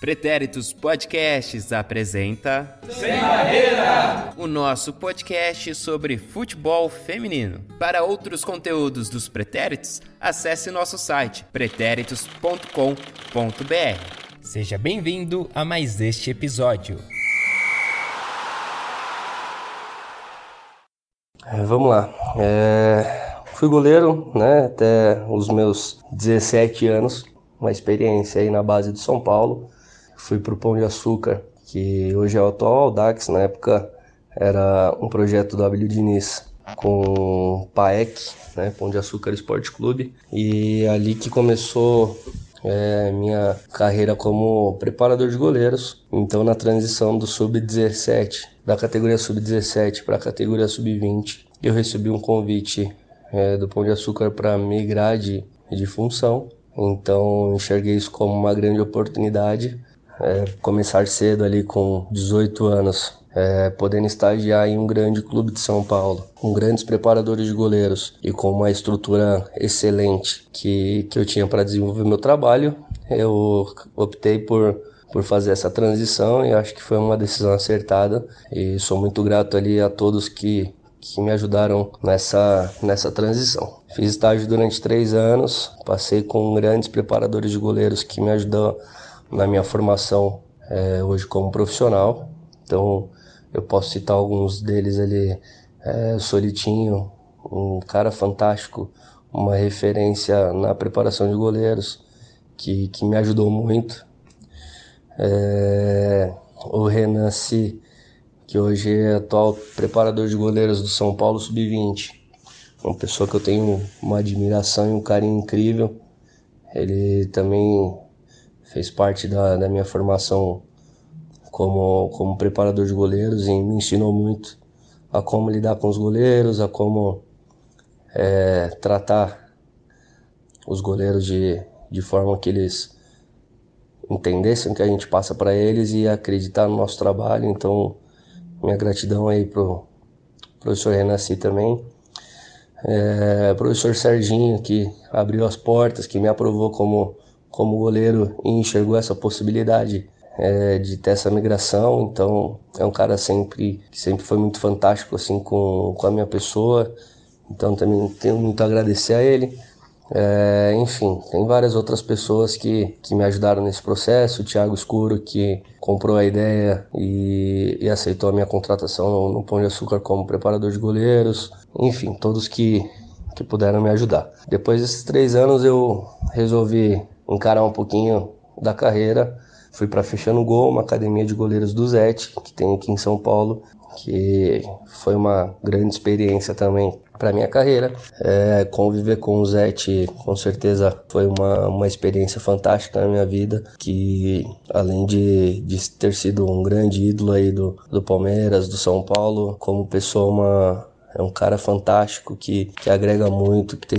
Pretéritos Podcasts apresenta Sem Barreira, o nosso podcast sobre futebol feminino. Para outros conteúdos dos Pretéritos, acesse nosso site pretéritos.com.br. Seja bem-vindo a mais este episódio. É, vamos lá. É, fui goleiro né, até os meus 17 anos, uma experiência aí na base de São Paulo. Fui para o Pão de Açúcar, que hoje é o atual Audax, na época era um projeto do Abílio Diniz com o PAEC, né, Pão de Açúcar Esporte Clube, e ali que começou é, minha carreira como preparador de goleiros. Então, na transição do sub-17, da categoria sub-17 para a categoria sub-20, eu recebi um convite é, do Pão de Açúcar para migrar de, de função. Então, enxerguei isso como uma grande oportunidade é, começar cedo ali com 18 anos, é, podendo estagiar em um grande clube de São Paulo, com grandes preparadores de goleiros e com uma estrutura excelente que, que eu tinha para desenvolver meu trabalho, eu optei por, por fazer essa transição e acho que foi uma decisão acertada. E sou muito grato ali a todos que, que me ajudaram nessa, nessa transição. Fiz estágio durante três anos, passei com grandes preparadores de goleiros que me ajudaram na minha formação é, hoje como profissional. Então eu posso citar alguns deles ali. É, Solitinho, um cara fantástico, uma referência na preparação de goleiros, que, que me ajudou muito. É, o Renan Si, que hoje é atual preparador de goleiros do São Paulo Sub-20. Uma pessoa que eu tenho uma admiração e um carinho incrível. Ele também fez parte da, da minha formação como, como preparador de goleiros e me ensinou muito a como lidar com os goleiros, a como é, tratar os goleiros de, de forma que eles entendessem o que a gente passa para eles e acreditar no nosso trabalho. Então, minha gratidão aí pro professor Renasci também. É, professor Serginho, que abriu as portas, que me aprovou como como goleiro e enxergou essa possibilidade é, de ter essa migração. Então é um cara sempre que sempre foi muito fantástico assim com, com a minha pessoa. Então também tenho muito a agradecer a ele. É, enfim, tem várias outras pessoas que, que me ajudaram nesse processo. O Thiago Escuro, que comprou a ideia e, e aceitou a minha contratação no, no Pão de Açúcar como preparador de goleiros. Enfim, todos que, que puderam me ajudar. Depois desses três anos, eu resolvi encarar um pouquinho da carreira. Fui para Fechando Gol, uma academia de goleiros do Zete, que tem aqui em São Paulo, que foi uma grande experiência também para minha carreira. É, conviver com o Zete, com certeza, foi uma, uma experiência fantástica na minha vida, que além de, de ter sido um grande ídolo aí do, do Palmeiras, do São Paulo, como pessoa, uma, é um cara fantástico que, que agrega muito, que tem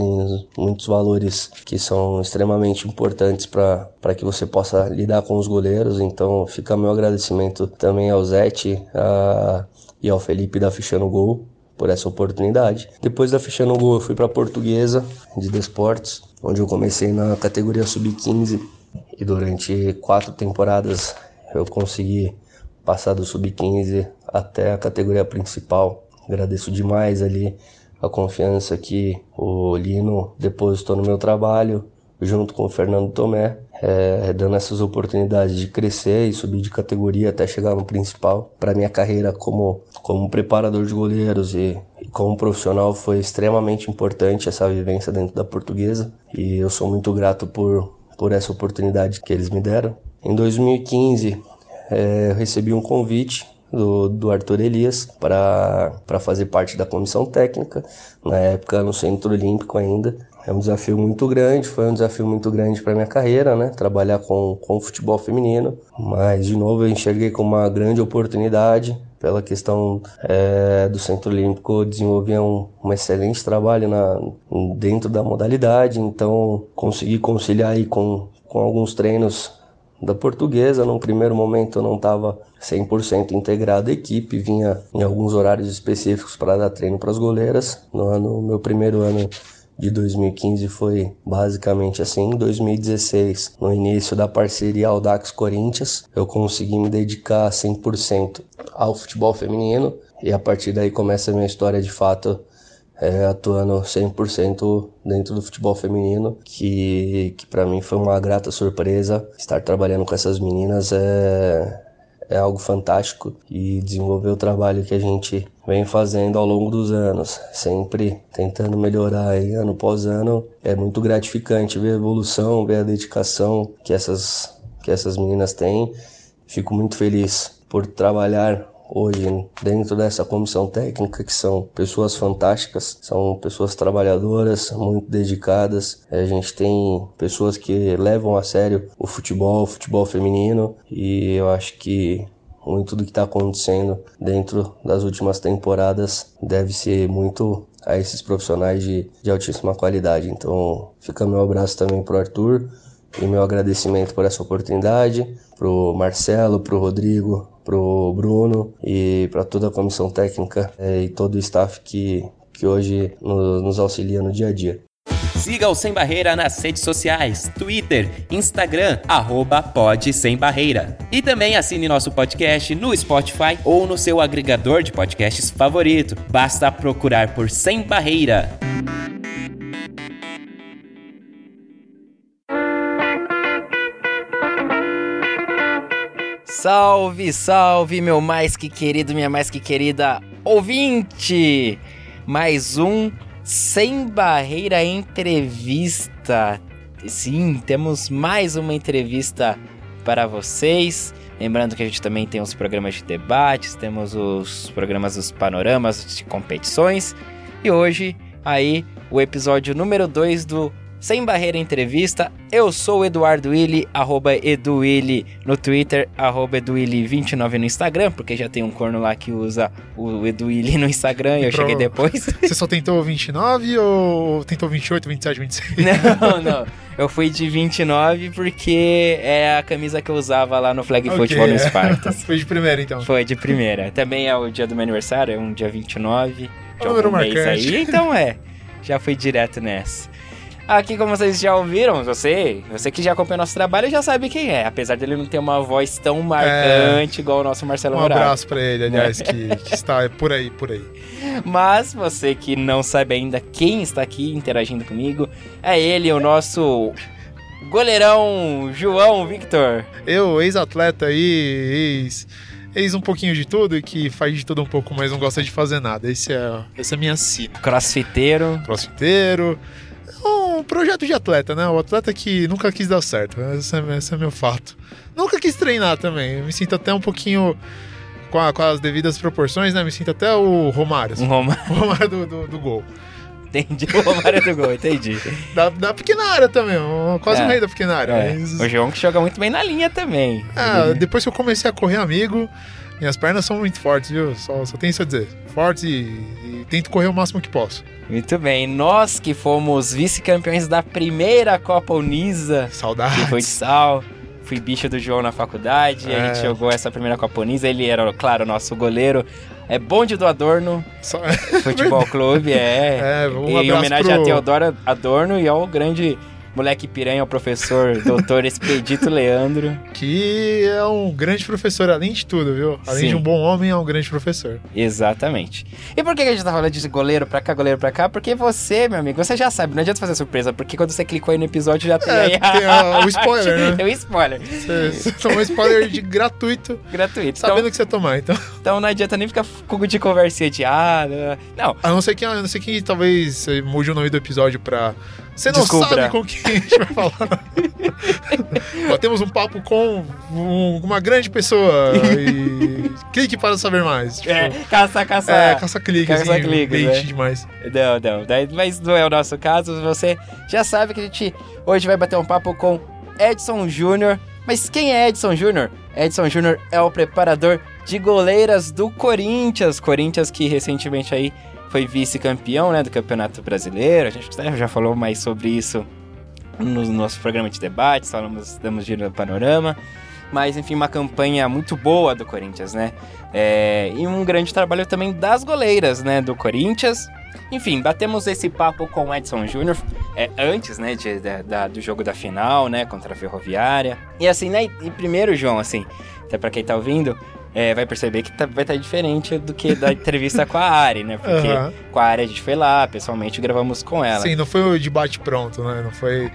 muitos valores que são extremamente importantes para que você possa lidar com os goleiros. Então fica meu agradecimento também ao Zete a, e ao Felipe da Ficha no Gol por essa oportunidade. Depois da Ficha no Gol eu fui para Portuguesa de Desportes, onde eu comecei na categoria Sub-15 e durante quatro temporadas eu consegui passar do Sub-15 até a categoria principal. Agradeço demais ali a confiança que o Lino depositou no meu trabalho, junto com o Fernando Tomé, é, dando essas oportunidades de crescer e subir de categoria até chegar no principal. Para minha carreira como, como preparador de goleiros e, e como profissional foi extremamente importante essa vivência dentro da portuguesa e eu sou muito grato por, por essa oportunidade que eles me deram. Em 2015, é, eu recebi um convite do, do Arthur Elias para fazer parte da comissão técnica, na época no Centro Olímpico ainda. É um desafio muito grande, foi um desafio muito grande para minha carreira, né? Trabalhar com, com futebol feminino, mas de novo eu enxerguei como uma grande oportunidade pela questão é, do Centro Olímpico desenvolver um, um excelente trabalho na, dentro da modalidade, então consegui conciliar aí com, com alguns treinos da portuguesa. Num primeiro momento eu não estava 100% integrado à equipe, vinha em alguns horários específicos para dar treino para as goleiras. No, ano, meu primeiro ano de 2015 foi basicamente assim. Em 2016, no início da parceria Audax Corinthians, eu consegui me dedicar 100% ao futebol feminino e a partir daí começa a minha história de fato é, atuando 100% dentro do futebol feminino, que, que para mim foi uma grata surpresa. Estar trabalhando com essas meninas é, é algo fantástico e desenvolver o trabalho que a gente vem fazendo ao longo dos anos, sempre tentando melhorar aí, ano após ano, é muito gratificante ver a evolução, ver a dedicação que essas, que essas meninas têm. Fico muito feliz por trabalhar hoje dentro dessa comissão técnica, que são pessoas fantásticas, são pessoas trabalhadoras, muito dedicadas. A gente tem pessoas que levam a sério o futebol, o futebol feminino, e eu acho que muito do que está acontecendo dentro das últimas temporadas deve ser muito a esses profissionais de, de altíssima qualidade. Então, fica meu abraço também para o Arthur e meu agradecimento por essa oportunidade, pro Marcelo, pro Rodrigo, pro Bruno e para toda a comissão técnica é, e todo o staff que, que hoje nos, nos auxilia no dia a dia. Siga o Sem Barreira nas redes sociais, Twitter, Instagram, arroba Pod Sem Barreira. E também assine nosso podcast no Spotify ou no seu agregador de podcasts favorito. Basta procurar por Sem Barreira. Salve, salve, meu mais que querido, minha mais que querida ouvinte! Mais um Sem Barreira Entrevista. Sim, temos mais uma entrevista para vocês. Lembrando que a gente também tem os programas de debates, temos os programas dos panoramas de competições. E hoje, aí, o episódio número 2 do sem Barreira Entrevista. Eu sou o Eduardo Willi, arroba EduWilli no Twitter, arroba EduWilli29 no Instagram, porque já tem um corno lá que usa o EduWilli no Instagram e eu cheguei depois. Você só tentou 29 ou tentou 28, 27, 26? Não, não. Eu fui de 29 porque é a camisa que eu usava lá no Flag okay, Football no Spartans. Foi de primeira, então. Foi de primeira. Também é o dia do meu aniversário, é um dia 29 de algum mês aí, então é. Já fui direto nessa. Aqui, como vocês já ouviram, você, você que já acompanha nosso trabalho já sabe quem é, apesar dele não ter uma voz tão marcante é, igual o nosso Marcelo Um abraço para ele, aliás, que, que, está por aí, por aí. Mas você que não sabe ainda quem está aqui interagindo comigo, é ele, o nosso goleirão João Victor. Eu, ex-atleta aí, ex ex um pouquinho de tudo e que faz de tudo um pouco, mas não gosta de fazer nada. Esse é, essa é a minha sina. Crossfiteiro. Crossfiteiro um projeto de atleta, né? O atleta que nunca quis dar certo. Esse é, esse é meu fato. Nunca quis treinar também. Eu me sinto até um pouquinho. Com, a, com as devidas proporções, né? Me sinto até o Romário. Assim. Romário, o Romário do, do, do gol. Entendi. O Romário do gol, entendi. da, da pequena área também, quase é, rei da pequena área. É. Mas... O João que joga muito bem na linha também. É, depois que eu comecei a correr amigo, minhas pernas são muito fortes, viu? Só, só tenho isso a dizer. Fortes e, e tento correr o máximo que posso. Muito bem. Nós que fomos vice-campeões da primeira Copa Unisa. Saudades. De futsal. Fui bicho do João na faculdade. É. A gente jogou essa primeira Copa Unisa. Ele era, claro, nosso goleiro. É bonde do Adorno. Só... Futebol Clube, é. é um em homenagem pro... a Teodoro Adorno e ao grande Moleque Piranha o professor doutor Expedito Leandro. Que é um grande professor, além de tudo, viu? Além Sim. de um bom homem, é um grande professor. Exatamente. E por que a gente tá falando de goleiro pra cá, goleiro pra cá? Porque você, meu amigo, você já sabe, não adianta fazer surpresa, porque quando você clicou aí no episódio já tem, é, aí... tem o spoiler, né? Tem o spoiler. Você, você tomou um spoiler de gratuito. Gratuito. Sabendo então, que você tomar, então. Então não adianta nem ficar com de conversinha de ah, não. A não ser que, a não ser que talvez mude o nome do episódio pra você não Descubra. sabe com quem a gente vai falar. temos um papo com um, uma grande pessoa e clique para saber mais. Tipo, é, caça, caça. É, caça clique, caça assim, clique, né? demais. Não, não, mas não é o nosso caso. Você já sabe que a gente hoje vai bater um papo com Edson Júnior. Mas quem é Edson Júnior? Edson Júnior é o preparador de goleiras do Corinthians. Corinthians que recentemente aí foi vice-campeão né, do Campeonato Brasileiro. A gente já falou mais sobre isso no nosso programa de debates, falamos, damos giro no panorama. Mas, enfim, uma campanha muito boa do Corinthians, né? É, e um grande trabalho também das goleiras, né, do Corinthians. Enfim, batemos esse papo com o Edson Júnior é, antes, né, de, de, da, do jogo da final, né, contra a Ferroviária. E assim, né, e primeiro, João, assim, até pra quem tá ouvindo, é, vai perceber que tá, vai estar tá diferente do que da entrevista com a Ari, né? Porque uhum. com a Ari a gente foi lá, pessoalmente gravamos com ela. Sim, não foi o debate pronto, né? Não foi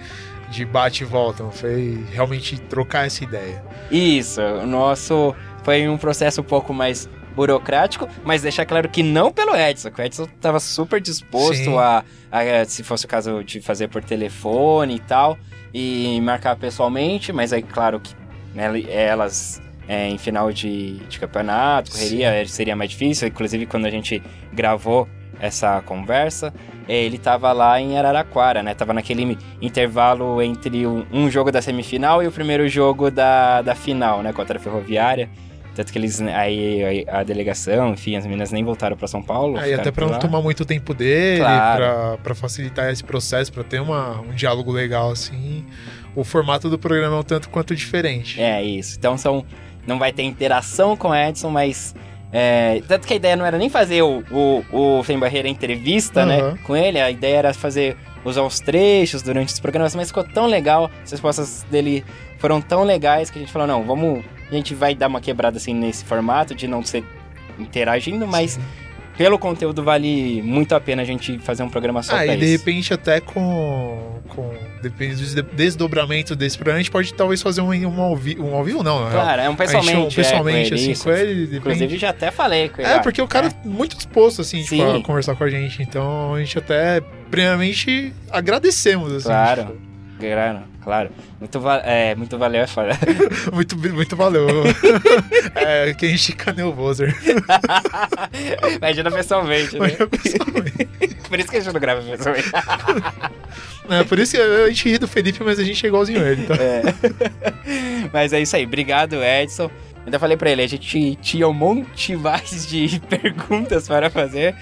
de bate e volta, não foi realmente trocar essa ideia. Isso, o nosso foi um processo um pouco mais burocrático, mas deixar claro que não pelo Edson, que o Edson estava super disposto a, a, se fosse o caso de fazer por telefone e tal, e marcar pessoalmente, mas aí, claro que né, elas é, em final de, de campeonato, correria, Sim. seria mais difícil. Inclusive, quando a gente gravou essa conversa, ele estava lá em Araraquara, né? Tava naquele intervalo entre um, jogo da semifinal e o primeiro jogo da, da final, né? Contra a Ferroviária. Tanto que eles, aí a delegação, enfim, as meninas nem voltaram para São Paulo. É, até para não tomar muito tempo dele, claro. para facilitar esse processo, para ter uma, um diálogo legal assim. O formato do programa é um tanto quanto diferente. É, isso. Então são não vai ter interação com o Edson, mas. É, tanto que a ideia não era nem fazer o, o, o Sem Barreira entrevista, uhum. né? Com ele, a ideia era fazer. usar os trechos durante os programas, mas ficou tão legal, as respostas dele foram tão legais que a gente falou, não, vamos. A gente vai dar uma quebrada assim nesse formato de não ser interagindo, mas. Sim pelo conteúdo vale muito a pena a gente fazer um programa só ah, e de repente até com, com depende do desdobramento desse programa, a gente pode talvez fazer um, um, ao, vi, um ao vivo, não. Claro, é um pessoalmente. Um pessoalmente, é, assim, com ele. Inclusive já até falei com ele. É, porque o cara é muito disposto, assim, tipo, a conversar com a gente. Então a gente até, primeiramente, agradecemos, assim. Claro, tipo. claro, claro. Muito, va é, muito valeu é foda. muito, muito valeu. é, quem chicaneou o Bozer. Imagina pessoalmente, né? Imagina pessoalmente. por isso que a gente não grava pessoalmente. é, por isso que a gente ri do Felipe, mas a gente é igualzinho ele, então. É. Mas é isso aí. Obrigado, Edson. Ainda falei pra ele, a gente tinha um monte mais de perguntas para fazer.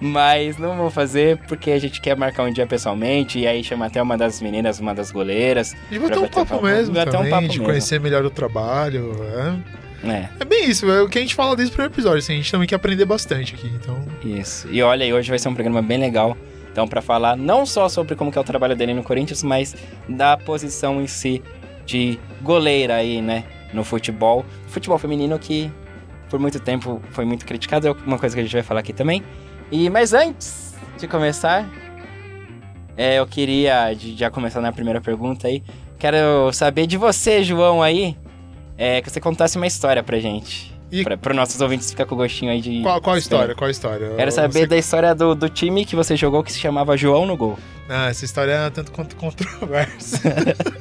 Mas não vou fazer porque a gente quer marcar um dia pessoalmente e aí chamar até uma das meninas, uma das goleiras. E vai ter um papo, mesmo, vai também, um papo de mesmo. conhecer melhor o trabalho. É. É. é bem isso, é o que a gente fala desde o primeiro episódio, assim, a gente também quer aprender bastante aqui, então... Isso, e olha, hoje vai ser um programa bem legal, então para falar não só sobre como que é o trabalho dele no Corinthians, mas da posição em si de goleira aí, né, no futebol, futebol feminino que por muito tempo foi muito criticado, é uma coisa que a gente vai falar aqui também. E mas antes de começar, é, eu queria de, já começar na primeira pergunta aí. Quero saber de você, João aí, é, que você contasse uma história pra gente. E... Para os nossos ouvintes ficar com o gostinho aí de. Qual, qual história? Qual história? Quero saber da história do, do time que você jogou que se chamava João no Gol. Ah, essa história é tanto quanto controversa.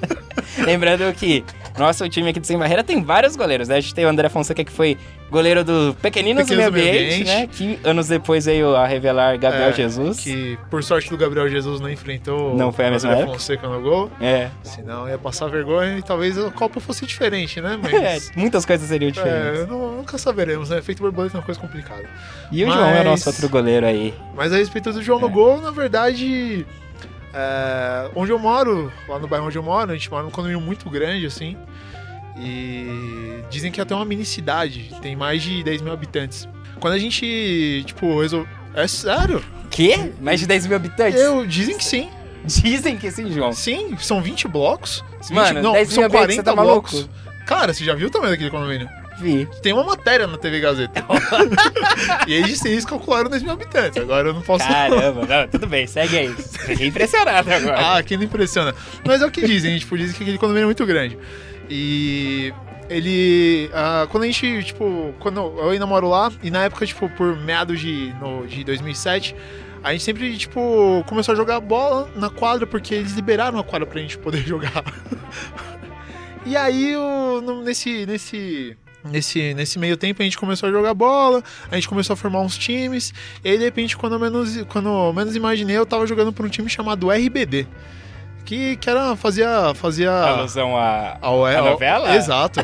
Lembrando que nosso time aqui do Sem Barreira tem vários goleiros, né? A gente tem o André Fonseca, que foi goleiro do Pequeninos, do Meio Ambiente, né? Que anos depois veio a revelar Gabriel é, Jesus. Que, por sorte do Gabriel Jesus, não enfrentou não foi a mesma André Fonseca no gol. É. Senão ia passar vergonha e talvez a Copa fosse diferente, né? Mas... É, muitas coisas seriam diferentes. É, não, nunca saberemos, né? Feito borboleta é uma coisa complicada. E Mas... o João é o nosso outro goleiro aí. Mas a respeito do João é. no gol, na verdade... É, onde eu moro, lá no bairro onde eu moro, a gente mora num condomínio muito grande, assim. E dizem que é até uma mini cidade, tem mais de 10 mil habitantes. Quando a gente, tipo, resolve. É sério? Quê? Mais de 10 mil habitantes? Eu, dizem que sim. Dizem que sim, João. Sim, são 20 blocos. 20, Mano, não, 10 são mil 40 você tá blocos. Maluco? Cara, você já viu o tamanho daquele condomínio? Vi. Tem uma matéria na TV Gazeta. e eles, eles calcularam 10 mil habitantes. Agora eu não posso. Caramba, não, tudo bem, segue aí. Fiquei impressionado agora. Ah, quem não impressiona. Mas é o que dizem, tipo, dizem que aquele condomínio é muito grande. E ele. Uh, quando a gente, tipo, quando eu ainda moro lá, e na época, tipo, por meados de, no, de 2007, a gente sempre, tipo, começou a jogar bola na quadra, porque eles liberaram a quadra pra gente poder jogar. e aí, o, no, nesse, nesse, Nesse, nesse meio tempo a gente começou a jogar bola, a gente começou a formar uns times, e aí de repente, quando eu menos, quando eu menos imaginei, eu tava jogando por um time chamado RBD que, que era, fazia, fazia... Alusão a, ao, a novela? Exato.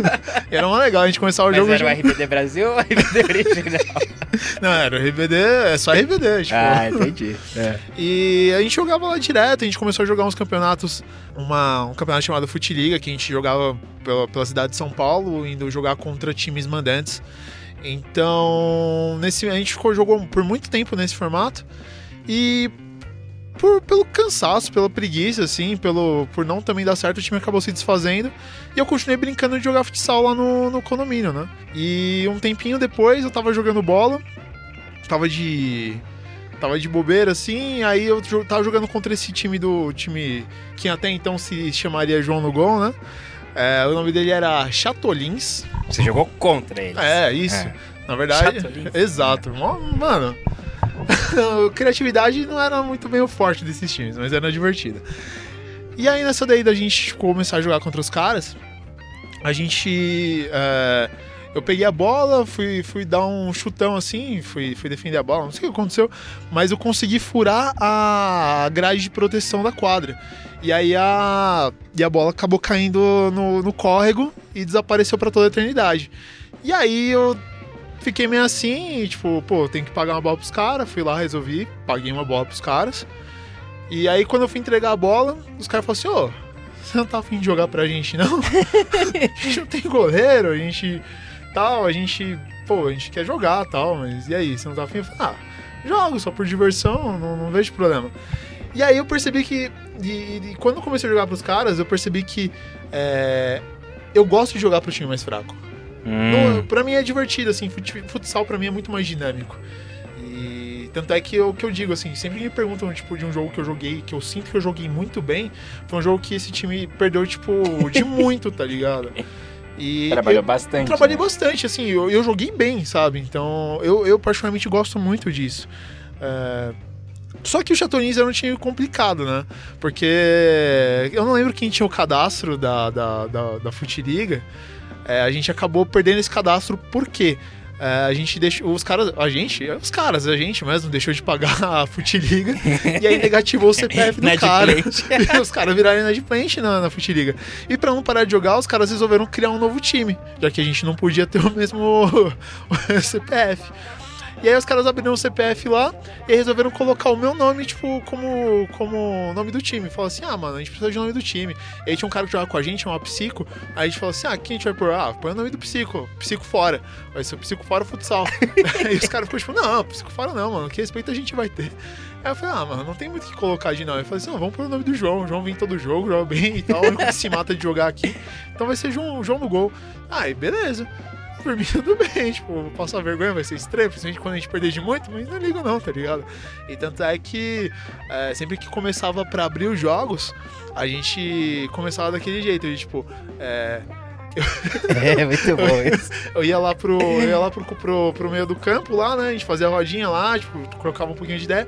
era uma legal, a gente começava o Mas jogo... era o RBD Brasil ou RBD original? Não, era o RBD, é só RBD, tipo... Ah, entendi. É. E a gente jogava lá direto, a gente começou a jogar uns campeonatos, uma, um campeonato chamado Futiliga, que a gente jogava pela, pela cidade de São Paulo, indo jogar contra times mandantes. Então, nesse, a gente ficou, jogou por muito tempo nesse formato. E por, pelo cansaço, pela preguiça, assim, pelo, por não também dar certo, o time acabou se desfazendo. E eu continuei brincando de jogar futsal lá no, no condomínio, né? E um tempinho depois eu tava jogando bola, tava de. Tava de bobeira, assim, aí eu tava jogando contra esse time do time que até então se chamaria João no Gol, né? É, o nome dele era Chatolins. Você jogou contra ele. É, isso. É. Na verdade, Chatolins. exato. Mano, criatividade não era muito bem o forte desses times, mas era divertida. E aí nessa daí da gente começar a jogar contra os caras, a gente. É, eu peguei a bola, fui, fui dar um chutão assim, fui, fui defender a bola, não sei o que aconteceu, mas eu consegui furar a grade de proteção da quadra. E aí a, e a bola acabou caindo no, no córrego e desapareceu para toda a eternidade. E aí eu fiquei meio assim, e, tipo, pô, tem que pagar uma bola pros caras. Fui lá, resolvi, paguei uma bola pros caras. E aí quando eu fui entregar a bola, os caras falaram assim, ô, você não tá afim de jogar pra gente, não? a gente não tem goleiro, a gente. tal, a gente. Pô, a gente quer jogar tal, mas e aí, você não tá afim? Eu falei, ah, jogo só por diversão, não, não vejo problema. E aí eu percebi que. E, e, quando eu comecei a jogar pros caras, eu percebi que. É, eu gosto de jogar pro time mais fraco. Hum. No, pra mim é divertido, assim, futsal pra mim é muito mais dinâmico. E tanto é que eu, que eu digo, assim, sempre me perguntam, tipo, de um jogo que eu joguei, que eu sinto que eu joguei muito bem, foi um jogo que esse time perdeu, tipo, de muito, tá ligado? E Trabalhou bastante. Trabalhei né? bastante, assim, eu, eu joguei bem, sabe? Então, eu, eu particularmente gosto muito disso. É, só que o Chatonins era um time complicado, né? Porque eu não lembro quem tinha o cadastro da, da, da, da Futiliga. É, a gente acabou perdendo esse cadastro por quê? É, a gente deixou. Os caras. A gente? Os caras, a gente mesmo, deixou de pagar a Futiliga e aí negativou o CPF do cara. e os caras viraram inadimplente na, na Futiliga. E pra não parar de jogar, os caras resolveram criar um novo time, já que a gente não podia ter o mesmo CPF. E aí os caras abriram o CPF lá e resolveram colocar o meu nome, tipo, como, como nome do time. Falaram assim, ah, mano, a gente precisa de nome do time. E aí tinha um cara que jogava com a gente, chamava Psico. Aí a gente falou assim, ah, quem a gente vai pôr? Ah, põe o nome do Psico. Psico fora. Vai ser o Psico fora futsal. aí os caras ficou tipo, não, Psico fora não, mano. Que respeito a gente vai ter. Aí eu falei, ah, mano, não tem muito o que colocar de nome. Eu falei assim, não, vamos pôr o nome do João. O João vem todo jogo, joga bem e tal. Ele se mata de jogar aqui. Então vai ser João, João no gol. Aí, beleza por mim tudo bem, tipo, passar vergonha vai ser estranho, principalmente quando a gente perder de muito, mas não ligo não, tá ligado? E tanto é que é, sempre que começava para abrir os jogos, a gente começava daquele jeito, de, tipo, é, é, muito bom isso. Eu ia lá, pro, eu ia lá pro, pro, pro meio do campo lá, né? A gente fazia a rodinha lá, tipo, colocava um pouquinho de ideia.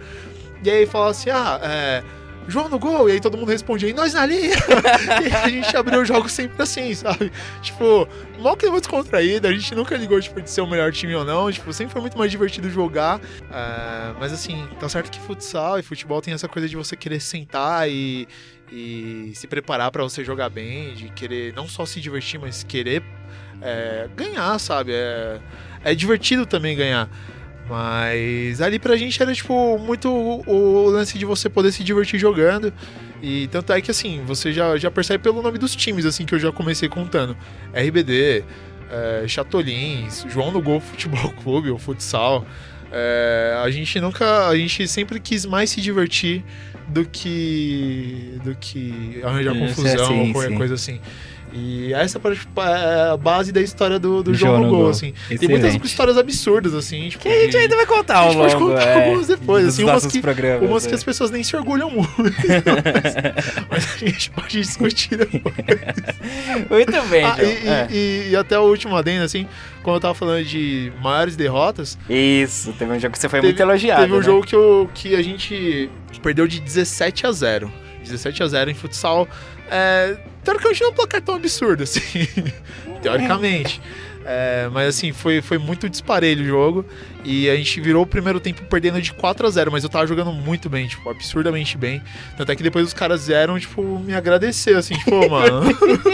E aí falava assim, ah, é João no gol, e aí todo mundo respondia, e nós na linha! e a gente abriu o jogo sempre assim, sabe? Tipo, mal que muito descontraído, a gente nunca ligou, tipo, de ser o melhor time ou não, tipo, sempre foi muito mais divertido jogar. Uh, mas assim, tá certo que futsal e futebol tem essa coisa de você querer sentar e, e se preparar para você jogar bem, de querer não só se divertir, mas querer é, ganhar, sabe? É, é divertido também ganhar. Mas ali pra gente era, tipo, muito o, lance de você poder se divertir jogando. E tanto é que, assim, você já, já percebe pelo nome dos times, assim, que eu já comecei contando. RBD, é, Chatolins, João do Gol Futebol Clube, o futsal. É, a gente nunca... A gente sempre quis mais se divertir do que... do que arranjar confusão sim, ou qualquer sim. coisa assim. E essa é a base da história do, do João no Gol, assim. Excelente. Tem muitas histórias absurdas, assim. Tipo, que a gente ainda vai contar ao longo. A gente pode contar é, algumas depois, assim. Umas, que, umas é. que as pessoas nem se orgulham muito. mas, mas, a gente pode discutir depois. muito bem, ah, e, é. e, e, até o último adendo, assim, quando eu tava falando de maiores derrotas... Isso, teve um jogo que você foi teve, muito elogiado, Teve um né? jogo que, eu, que a gente perdeu de 17 a 0. 17 a 0 em futsal. É, teoricamente não é um placar tão absurdo, assim. teoricamente. É, mas assim, foi, foi muito disparelho o jogo. E a gente virou o primeiro tempo perdendo de 4 a 0 mas eu tava jogando muito bem, tipo, absurdamente bem. Tanto é que depois os caras vieram, tipo, me agradecer, assim, tipo, mano.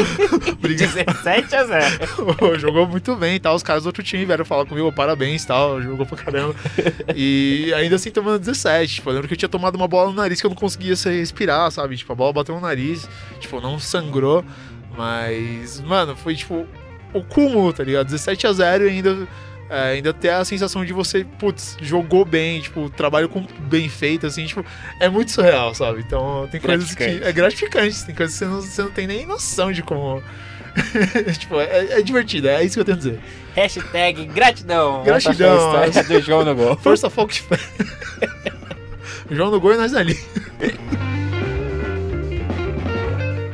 17 a 0 Jogou muito bem e tal. Os caras do outro time vieram falar comigo, parabéns e tal, jogou pra caramba. E ainda assim tomando 17. Tipo, eu lembro que eu tinha tomado uma bola no nariz que eu não conseguia respirar, sabe? Tipo, a bola bateu no nariz, tipo, não sangrou. Mas, mano, foi tipo o cúmulo, tá ligado? 17 a 0 e ainda é, ainda ter a sensação de você, putz, jogou bem, tipo, trabalho com, bem feito, assim, tipo, é muito surreal, sabe? Então tem coisas que. É gratificante, tem coisas que você não, você não tem nem noção de como. tipo, é, é, divertido, é isso que eu tenho a dizer. Hashtag gratidão. Gratidão. Essa do João no gol. Força, foco fé. João no gol e nós ali.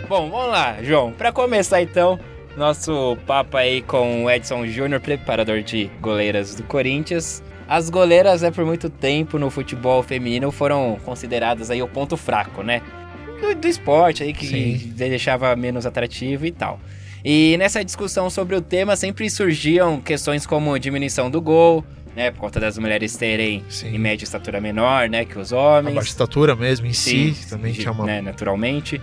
Bom, vamos lá, João. Para começar então, nosso papo aí com o Edson Júnior, preparador de goleiras do Corinthians. As goleiras, né, por muito tempo no futebol feminino foram consideradas aí o ponto fraco, né? Do, do esporte aí que Sim. deixava menos atrativo e tal. E nessa discussão sobre o tema sempre surgiam questões como diminuição do gol, né, por conta das mulheres terem Sim. em média estatura menor, né, que os homens. A baixa estatura mesmo em Sim, si, também de, chama. Né, naturalmente.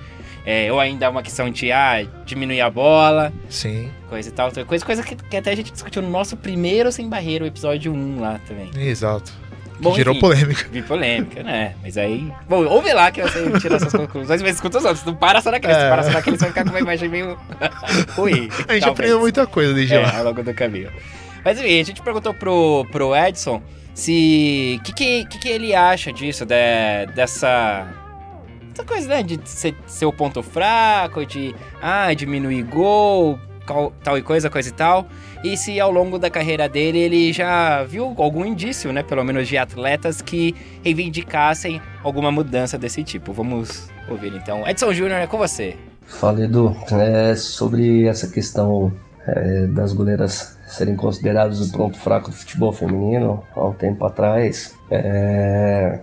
É, ou ainda uma questão de ah, diminuir a bola. Sim. Coisa e tal. Coisa, coisa que, que até a gente discutiu no nosso primeiro Sem Barreira, o episódio 1 lá também. Exato. Bom, gerou enfim, polêmica. Vi polêmica, né? Mas aí. Bom, ouve lá que você tira essas conclusões, mas escuta os outros. Não para só naquele. É. Se para só naquele, você vai ficar com uma imagem meio ruim. A gente talvez. aprendeu muita coisa desde é, lá. ao longo do caminho. Mas enfim, a gente perguntou pro, pro Edson se. O que, que, que, que ele acha disso, de, dessa essa coisa, né? De ser, ser o ponto fraco, de ah, diminuir gol, tal e coisa, coisa e tal. E se ao longo da carreira dele ele já viu algum indício, né? Pelo menos de atletas que reivindicassem alguma mudança desse tipo. Vamos ouvir então. Edson Júnior, é com você. Fala, Edu. É, sobre essa questão é, das goleiras serem consideradas o ponto fraco do futebol feminino, há um tempo atrás, é,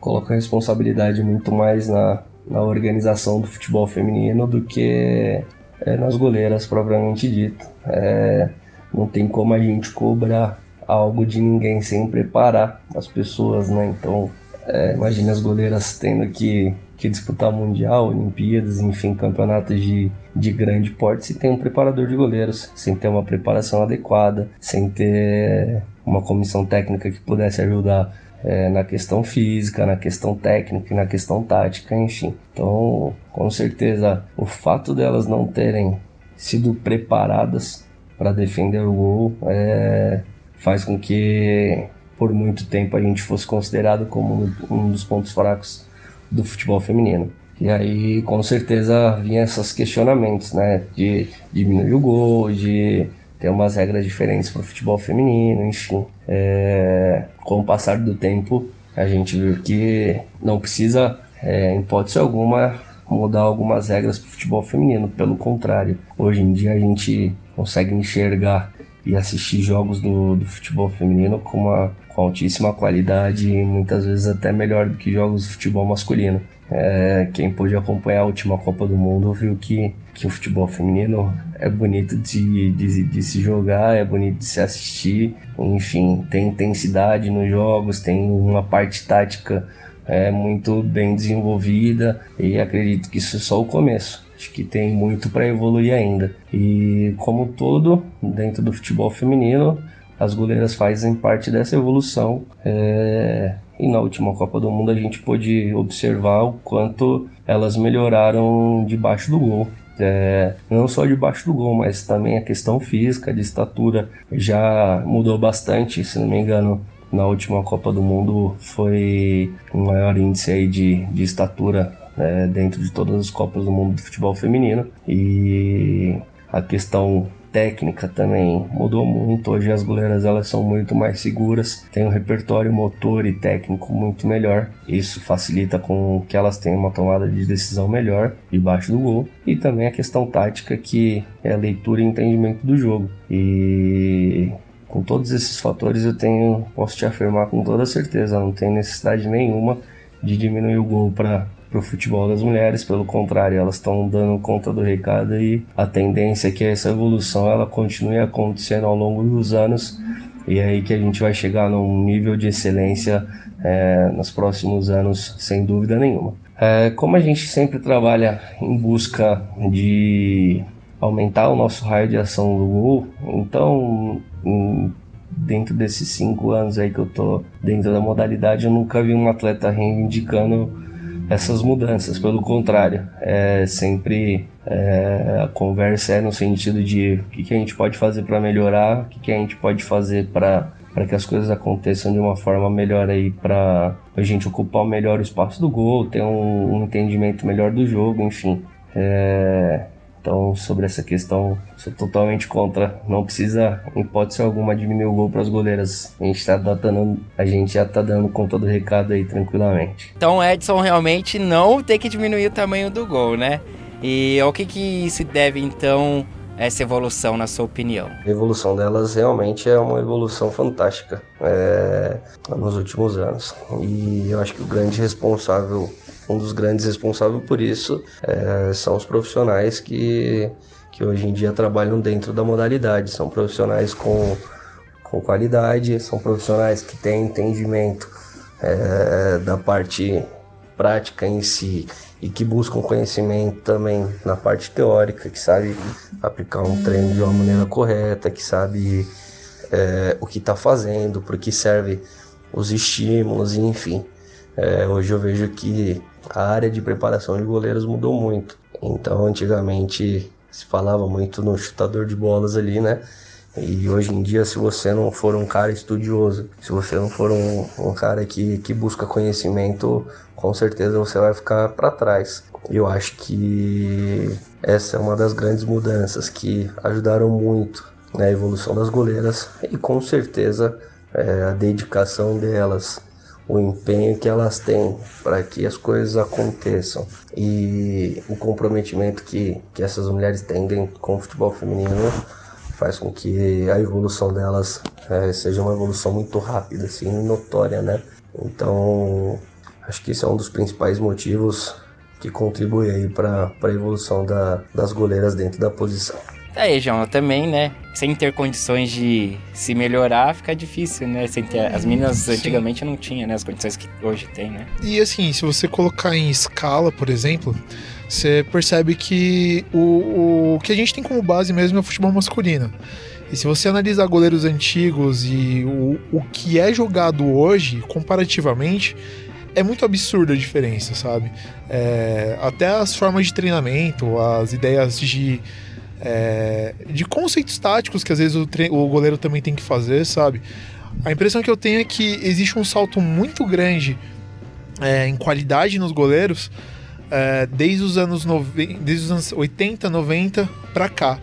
coloca a responsabilidade muito mais na, na organização do futebol feminino do que é, nas goleiras propriamente dito. É, não tem como a gente cobrar algo de ninguém sem preparar as pessoas, né? Então, é, imagine as goleiras tendo que, que disputar Mundial, Olimpíadas, enfim, campeonatos de, de grande porte, se tem um preparador de goleiros, sem ter uma preparação adequada, sem ter uma comissão técnica que pudesse ajudar é, na questão física, na questão técnica, na questão tática, enfim. Então, com certeza, o fato delas não terem sido preparadas para defender o gol é, faz com que por muito tempo a gente fosse considerado como um dos pontos fracos do futebol feminino. E aí, com certeza, vinha esses questionamentos, né? De diminuir o gol, de ter umas regras diferentes para o futebol feminino, enfim. É, com o passar do tempo, a gente viu que não precisa, é, em hipótese alguma, mudar algumas regras para o futebol feminino. Pelo contrário, hoje em dia a gente consegue enxergar e assistir jogos do, do futebol feminino com uma com altíssima qualidade e muitas vezes até melhor do que jogos de futebol masculino. É, quem pôde acompanhar a última Copa do Mundo viu que, que o futebol feminino é bonito de, de, de, se jogar, é bonito de se assistir, enfim, tem intensidade nos jogos, tem uma parte tática é, muito bem desenvolvida e acredito que isso é só o começo. Acho que tem muito para evoluir ainda. E como todo, dentro do futebol feminino, as goleiras fazem parte dessa evolução. É, e na última Copa do Mundo a gente pôde observar o quanto elas melhoraram debaixo do gol. É, não só debaixo do gol, mas também a questão física, de estatura já mudou bastante, se não me engano. Na última Copa do Mundo foi o maior índice aí de, de estatura né, dentro de todas as Copas do Mundo de futebol feminino. E a questão técnica também mudou muito. Hoje as goleiras elas são muito mais seguras, têm um repertório motor e técnico muito melhor. Isso facilita com que elas tenham uma tomada de decisão melhor debaixo do gol. E também a questão tática que é a leitura e entendimento do jogo. E com todos esses fatores eu tenho, posso te afirmar com toda certeza, não tem necessidade nenhuma de diminuir o gol para para o futebol das mulheres, pelo contrário, elas estão dando conta do recado e a tendência é que essa evolução ela continue acontecendo ao longo dos anos e é aí que a gente vai chegar num nível de excelência é, nos próximos anos, sem dúvida nenhuma. É, como a gente sempre trabalha em busca de aumentar o nosso raio de ação do gol, então em, dentro desses cinco anos aí que eu tô dentro da modalidade, eu nunca vi um atleta reivindicando essas mudanças, pelo contrário, é sempre é, a conversa é no sentido de o que, que a gente pode fazer para melhorar, o que, que a gente pode fazer para para que as coisas aconteçam de uma forma melhor aí para a gente ocupar melhor o espaço do gol, ter um, um entendimento melhor do jogo, enfim. É, então, sobre essa questão, sou totalmente contra. Não precisa, em hipótese alguma, diminuir o gol para as goleiras. A gente, tá dando, a gente já está dando conta do recado aí tranquilamente. Então, Edson realmente não tem que diminuir o tamanho do gol, né? E ao que, que se deve, então, essa evolução, na sua opinião? A evolução delas realmente é uma evolução fantástica é, nos últimos anos. E eu acho que o grande responsável um dos grandes responsáveis por isso é, são os profissionais que, que hoje em dia trabalham dentro da modalidade. São profissionais com, com qualidade, são profissionais que têm entendimento é, da parte prática em si e que buscam conhecimento também na parte teórica, que sabe aplicar um treino de uma maneira correta, que sabe é, o que está fazendo, por que serve os estímulos, enfim. É, hoje eu vejo que a área de preparação de goleiros mudou muito. Então, antigamente se falava muito no chutador de bolas ali, né? E hoje em dia, se você não for um cara estudioso, se você não for um, um cara que, que busca conhecimento, com certeza você vai ficar para trás. Eu acho que essa é uma das grandes mudanças que ajudaram muito na evolução das goleiras e com certeza é, a dedicação delas o empenho que elas têm para que as coisas aconteçam e o comprometimento que, que essas mulheres têm com o futebol feminino faz com que a evolução delas é, seja uma evolução muito rápida, assim, notória, né? Então, acho que esse é um dos principais motivos que contribui aí para a evolução da, das goleiras dentro da posição. Tá aí, João, também, né? Sem ter condições de se melhorar, fica difícil, né? Sem ter... As meninas Sim. antigamente não tinham, né? As condições que hoje tem, né? E assim, se você colocar em escala, por exemplo, você percebe que o, o que a gente tem como base mesmo é o futebol masculino. E se você analisar goleiros antigos e o, o que é jogado hoje, comparativamente, é muito absurda a diferença, sabe? É, até as formas de treinamento, as ideias de é, de conceitos táticos que às vezes o, o goleiro também tem que fazer, sabe? A impressão que eu tenho é que existe um salto muito grande é, em qualidade nos goleiros é, desde, os anos desde os anos 80, 90 para cá.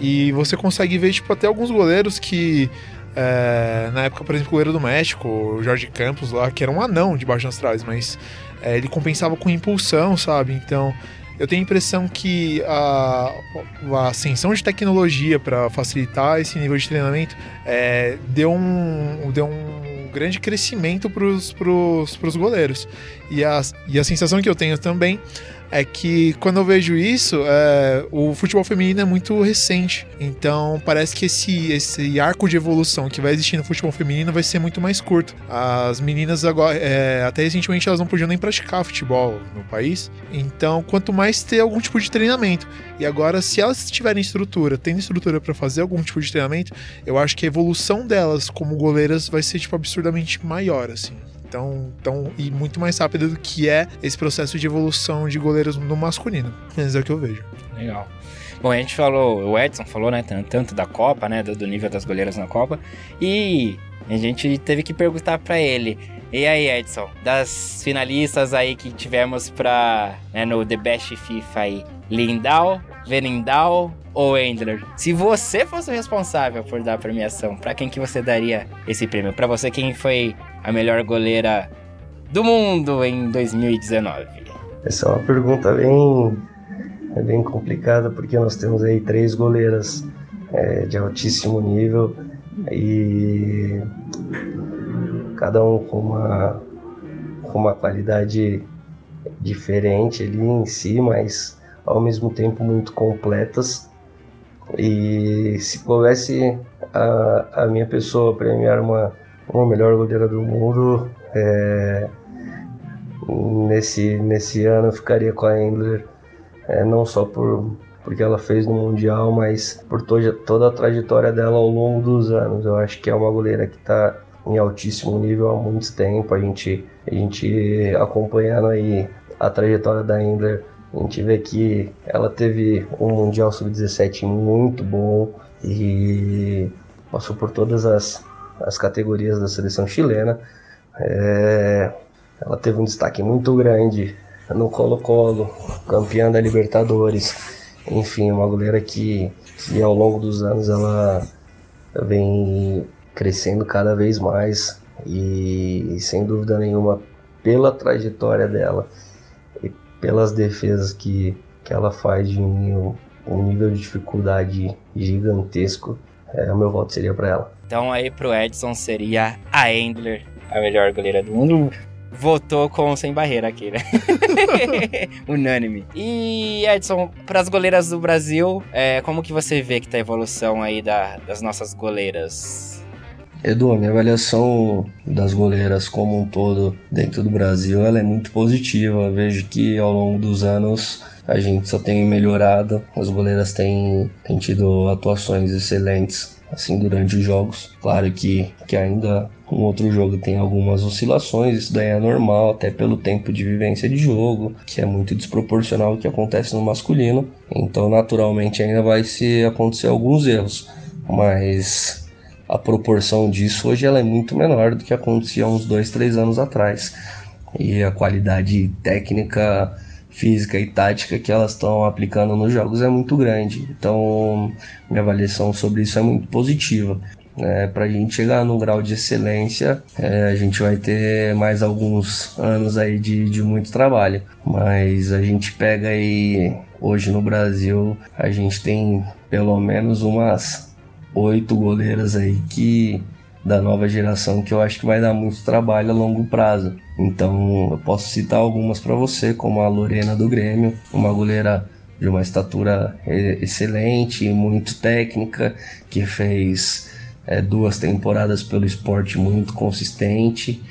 E você consegue ver tipo, até alguns goleiros que. É, na época, por exemplo, o goleiro do México, o Jorge Campos lá, que era um anão debaixo das traves, mas é, ele compensava com impulsão, sabe? Então eu tenho a impressão que a, a ascensão de tecnologia para facilitar esse nível de treinamento é, deu, um, deu um grande crescimento para os goleiros. E a, e a sensação que eu tenho também é que quando eu vejo isso, é, o futebol feminino é muito recente. Então parece que esse, esse arco de evolução que vai existir no futebol feminino vai ser muito mais curto. As meninas agora, é, até recentemente, elas não podiam nem praticar futebol no país. Então, quanto mais ter algum tipo de treinamento. E agora, se elas tiverem estrutura, tendo estrutura para fazer algum tipo de treinamento, eu acho que a evolução delas como goleiras vai ser tipo absurdamente maior, assim tão, tão e muito mais rápida do que é esse processo de evolução de goleiros no masculino. Mas é o que eu vejo. Legal. Bom, a gente falou, o Edson falou, né, tanto da Copa, né, do, nível das goleiras na Copa, e a gente teve que perguntar para ele, e aí, Edson, das finalistas aí que tivemos pra, né, no The Best FIFA aí, Lindau, Venindal ou Endler? Se você fosse o responsável por dar a premiação, para quem que você daria esse prêmio? Para você, quem foi a melhor goleira do mundo em 2019? Essa é uma pergunta bem, é bem complicada, porque nós temos aí três goleiras é, de altíssimo nível e cada um com uma, com uma qualidade diferente ali em si, mas ao mesmo tempo muito completas. E se coubesse a, a minha pessoa premiar uma, uma melhor goleira do mundo, é, nesse, nesse ano eu ficaria com a Endler, é, não só por, porque ela fez no Mundial, mas por toda, toda a trajetória dela ao longo dos anos. Eu acho que é uma goleira que está em altíssimo nível há muito tempo. A gente, a gente acompanhando aí a trajetória da Endler, a gente vê que ela teve um Mundial Sub-17 muito bom e passou por todas as, as categorias da seleção chilena. É, ela teve um destaque muito grande no Colo-Colo, campeã da Libertadores. Enfim, uma goleira que, que ao longo dos anos ela vem crescendo cada vez mais e sem dúvida nenhuma pela trajetória dela e pelas defesas que, que ela faz de um, um nível de dificuldade gigantesco, é, o meu voto seria para ela. Então aí pro Edson seria a Endler, a melhor goleira do mundo votou com sem barreira aqui, né? Unânime. E Edson, para as goleiras do Brasil, é, como que você vê que tá a evolução aí da, das nossas goleiras? Edu, a minha avaliação das goleiras como um todo dentro do Brasil ela é muito positiva. Eu vejo que ao longo dos anos a gente só tem melhorado, as goleiras têm, têm tido atuações excelentes assim durante os jogos. Claro que, que ainda um outro jogo tem algumas oscilações, isso daí é normal, até pelo tempo de vivência de jogo, que é muito desproporcional ao que acontece no masculino. Então, naturalmente, ainda vai se acontecer alguns erros, mas a proporção disso hoje ela é muito menor do que acontecia uns dois, três anos atrás. E a qualidade técnica física e tática que elas estão aplicando nos jogos é muito grande. Então, minha avaliação sobre isso é muito positiva. É, para a gente chegar num grau de excelência, é, a gente vai ter mais alguns anos aí de, de muito trabalho. Mas a gente pega aí, hoje no Brasil, a gente tem pelo menos umas oito goleiras aí que da nova geração que eu acho que vai dar muito trabalho a longo prazo. Então eu posso citar algumas para você, como a Lorena do Grêmio, uma goleira de uma estatura excelente, muito técnica, que fez é, duas temporadas pelo esporte muito consistente.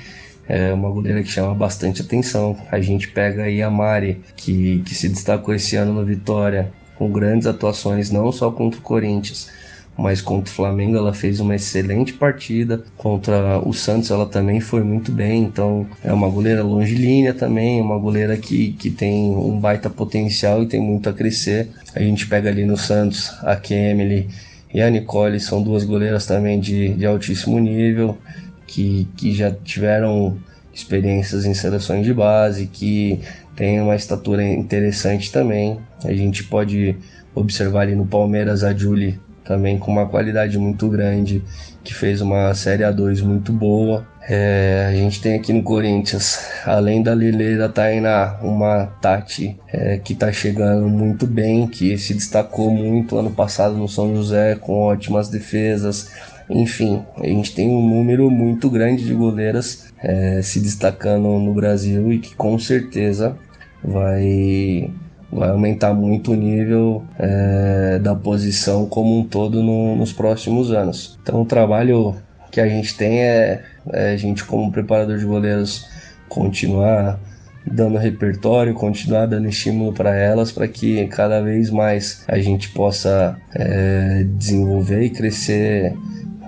É uma goleira que chama bastante atenção. A gente pega aí a Mari, que, que se destacou esse ano no Vitória, com grandes atuações, não só contra o Corinthians, mas contra o Flamengo ela fez uma excelente partida. Contra o Santos ela também foi muito bem. Então é uma goleira longilínea também, uma goleira que, que tem um baita potencial e tem muito a crescer. A gente pega ali no Santos a Kemily e a Nicole, são duas goleiras também de, de altíssimo nível, que, que já tiveram experiências em seleções de base, que tem uma estatura interessante também. A gente pode observar ali no Palmeiras a Julie também com uma qualidade muito grande, que fez uma Série A2 muito boa. É, a gente tem aqui no Corinthians, além da Lele da Tainá, uma Tati é, que está chegando muito bem, que se destacou muito ano passado no São José, com ótimas defesas. Enfim, a gente tem um número muito grande de goleiras é, se destacando no Brasil e que com certeza vai vai aumentar muito o nível é, da posição como um todo no, nos próximos anos. Então o trabalho que a gente tem é, é a gente como preparador de goleiros continuar dando repertório, continuar dando estímulo para elas, para que cada vez mais a gente possa é, desenvolver e crescer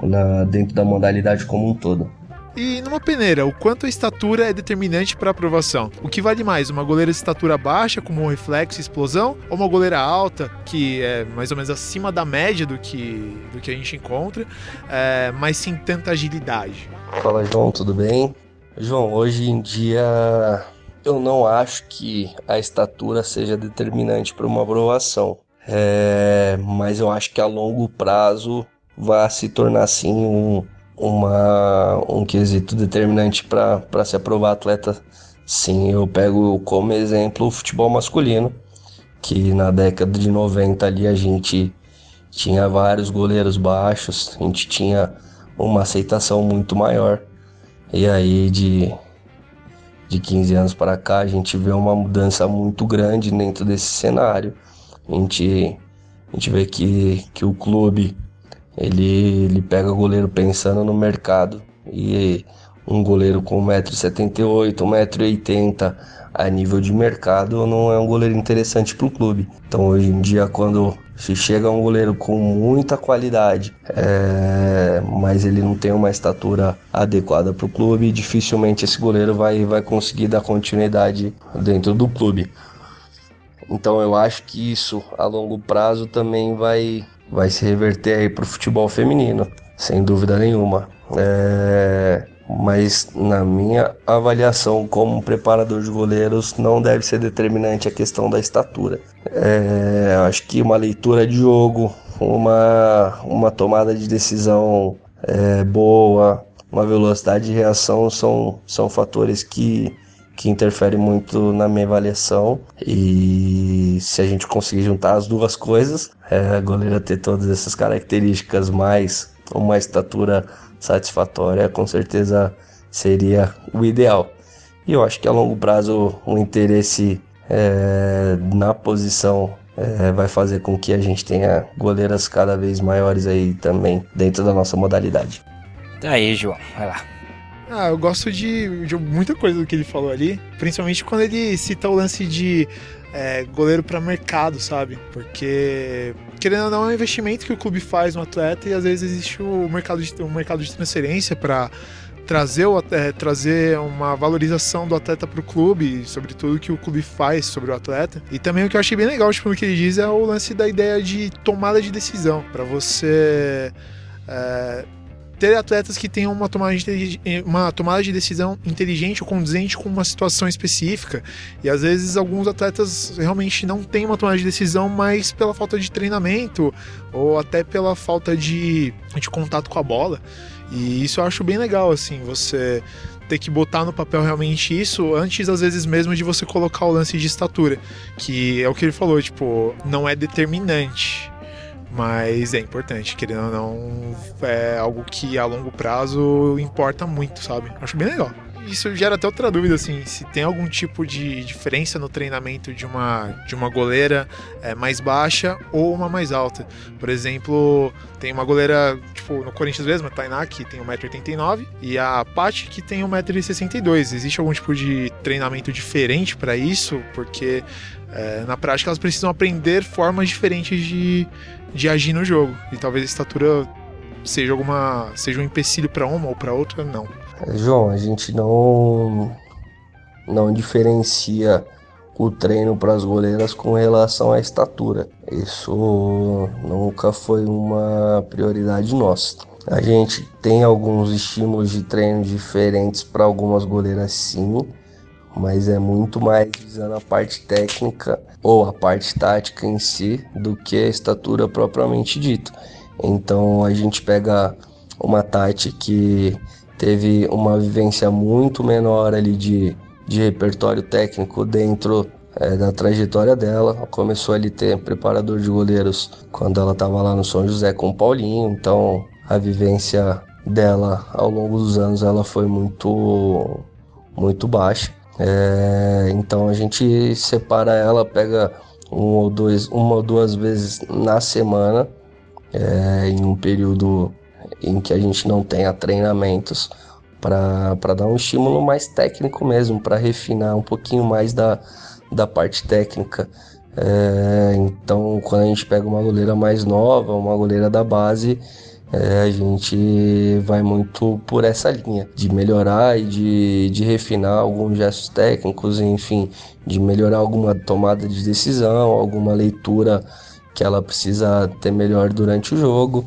na, dentro da modalidade como um todo. E numa peneira, o quanto a estatura é determinante para aprovação? O que vale mais, uma goleira de estatura baixa, como um reflexo e explosão, ou uma goleira alta, que é mais ou menos acima da média do que, do que a gente encontra, é, mas sem tanta agilidade? Fala, João, tudo bem? João, hoje em dia eu não acho que a estatura seja determinante para uma aprovação. É, mas eu acho que a longo prazo vai se tornar assim um, uma, um quesito determinante para se aprovar atleta. Sim, eu pego como exemplo o futebol masculino, que na década de 90 ali a gente tinha vários goleiros baixos, a gente tinha uma aceitação muito maior. E aí de, de 15 anos para cá a gente vê uma mudança muito grande dentro desse cenário. A gente, a gente vê que, que o clube ele, ele pega o goleiro pensando no mercado e um goleiro com 1,78m, 1,80m a nível de mercado não é um goleiro interessante para o clube. Então hoje em dia quando se chega um goleiro com muita qualidade, é, mas ele não tem uma estatura adequada para o clube, dificilmente esse goleiro vai, vai conseguir dar continuidade dentro do clube. Então eu acho que isso a longo prazo também vai, vai se reverter aí para o futebol feminino, sem dúvida nenhuma. É, mas na minha avaliação como preparador de goleiros não deve ser determinante a questão da estatura. É, acho que uma leitura de jogo, uma, uma tomada de decisão é, boa, uma velocidade de reação são, são fatores que, que interferem muito na minha avaliação. E se a gente conseguir juntar as duas coisas, é, a goleira ter todas essas características mais uma estatura satisfatória, com certeza seria o ideal. E eu acho que a longo prazo o interesse é, na posição é, vai fazer com que a gente tenha goleiras cada vez maiores aí também dentro da nossa modalidade. Tá aí, João, vai lá. Ah, eu gosto de, de muita coisa do que ele falou ali, principalmente quando ele cita o lance de é, goleiro para mercado, sabe? Porque querendo ou não é um investimento que o clube faz no atleta e às vezes existe o mercado de, o mercado de transferência para trazer, o, é, trazer uma valorização do atleta para o clube, sobre tudo que o clube faz sobre o atleta. E também o que eu achei bem legal, tipo, no que ele diz é o lance da ideia de tomada de decisão, para você é, ter atletas que tenham uma tomada, de, uma tomada de decisão inteligente ou condizente com uma situação específica. E às vezes alguns atletas realmente não têm uma tomada de decisão, mas pela falta de treinamento ou até pela falta de, de contato com a bola. E isso eu acho bem legal, assim, você ter que botar no papel realmente isso antes, às vezes, mesmo de você colocar o lance de estatura. Que é o que ele falou, tipo, não é determinante. Mas é importante, querendo ou não, é algo que a longo prazo importa muito, sabe? Acho bem legal. Isso gera até outra dúvida, assim, se tem algum tipo de diferença no treinamento de uma, de uma goleira é, mais baixa ou uma mais alta. Por exemplo, tem uma goleira, tipo, no Corinthians mesmo, a Tainá, que tem 1,89m, e a Paty, que tem 1,62m. Existe algum tipo de treinamento diferente para isso? Porque é, na prática elas precisam aprender formas diferentes de, de agir no jogo. E talvez a estatura seja alguma seja um empecilho para uma ou para outra, não. João, a gente não não diferencia o treino para as goleiras com relação à estatura. Isso nunca foi uma prioridade nossa. A gente tem alguns estímulos de treino diferentes para algumas goleiras sim, mas é muito mais visando a parte técnica ou a parte tática em si do que a estatura propriamente dita. Então a gente pega uma Tati que teve uma vivência muito menor ali de, de repertório técnico dentro é, da trajetória dela. começou ali ter preparador de goleiros quando ela estava lá no São José com o Paulinho, então a vivência dela ao longo dos anos ela foi muito muito baixa. É, então a gente separa ela, pega um ou dois, uma ou duas vezes na semana, é, em um período em que a gente não tenha treinamentos, para dar um estímulo mais técnico mesmo, para refinar um pouquinho mais da, da parte técnica. É, então, quando a gente pega uma goleira mais nova, uma goleira da base, é, a gente vai muito por essa linha de melhorar e de, de refinar alguns gestos técnicos, enfim, de melhorar alguma tomada de decisão, alguma leitura que ela precisa ter melhor durante o jogo.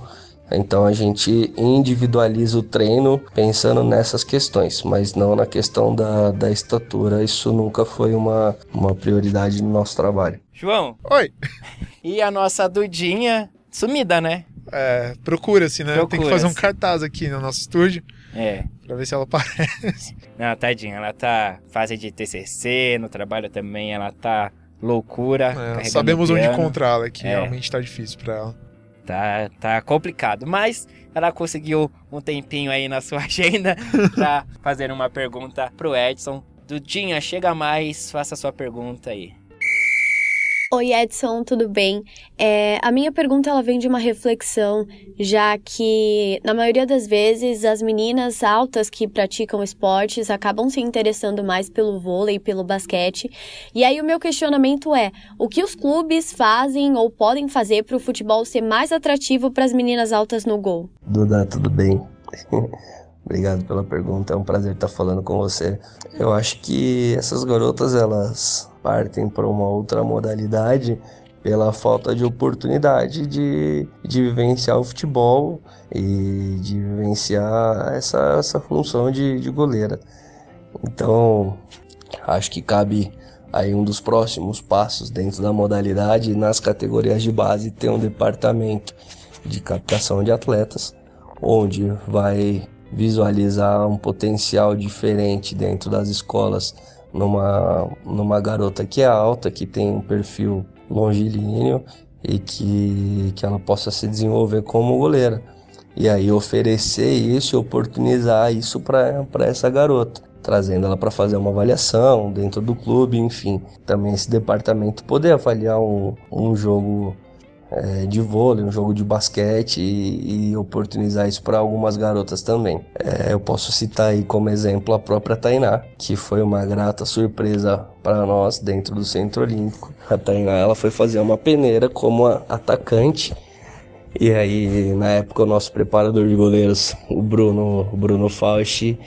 Então a gente individualiza o treino pensando nessas questões, mas não na questão da, da estatura. Isso nunca foi uma, uma prioridade no nosso trabalho. João. Oi. E a nossa Dudinha sumida, né? É, procura-se, né? Procura Tem que fazer um cartaz aqui no nosso estúdio. É. Pra ver se ela aparece. Não, tadinha, ela tá fase de TCC, no trabalho também ela tá loucura. É, sabemos onde encontrá-la, que é. realmente tá difícil pra ela. Tá, tá complicado, mas ela conseguiu um tempinho aí na sua agenda pra fazer uma pergunta pro Edson. Dudinha, chega mais, faça sua pergunta aí. Oi, Edson, tudo bem? É, a minha pergunta ela vem de uma reflexão, já que na maioria das vezes as meninas altas que praticam esportes acabam se interessando mais pelo vôlei e pelo basquete. E aí o meu questionamento é: o que os clubes fazem ou podem fazer para o futebol ser mais atrativo para as meninas altas no gol? Duda, tudo bem? Obrigado pela pergunta, é um prazer estar falando com você. Eu acho que essas garotas elas partem para uma outra modalidade pela falta de oportunidade de, de vivenciar o futebol e de vivenciar essa, essa função de, de goleira. Então, acho que cabe aí um dos próximos passos dentro da modalidade nas categorias de base ter um departamento de captação de atletas onde vai visualizar um potencial diferente dentro das escolas numa, numa garota que é alta, que tem um perfil longilíneo e que, que ela possa se desenvolver como goleira. E aí oferecer isso oportunizar isso para essa garota, trazendo ela para fazer uma avaliação dentro do clube, enfim. Também esse departamento poder avaliar um, um jogo é, de vôlei, um jogo de basquete e, e oportunizar isso para algumas garotas também. É, eu posso citar aí como exemplo a própria Tainá, que foi uma grata surpresa para nós dentro do Centro Olímpico. A Tainá ela foi fazer uma peneira como atacante e aí, na época, o nosso preparador de goleiros, o Bruno, o Bruno Fausti,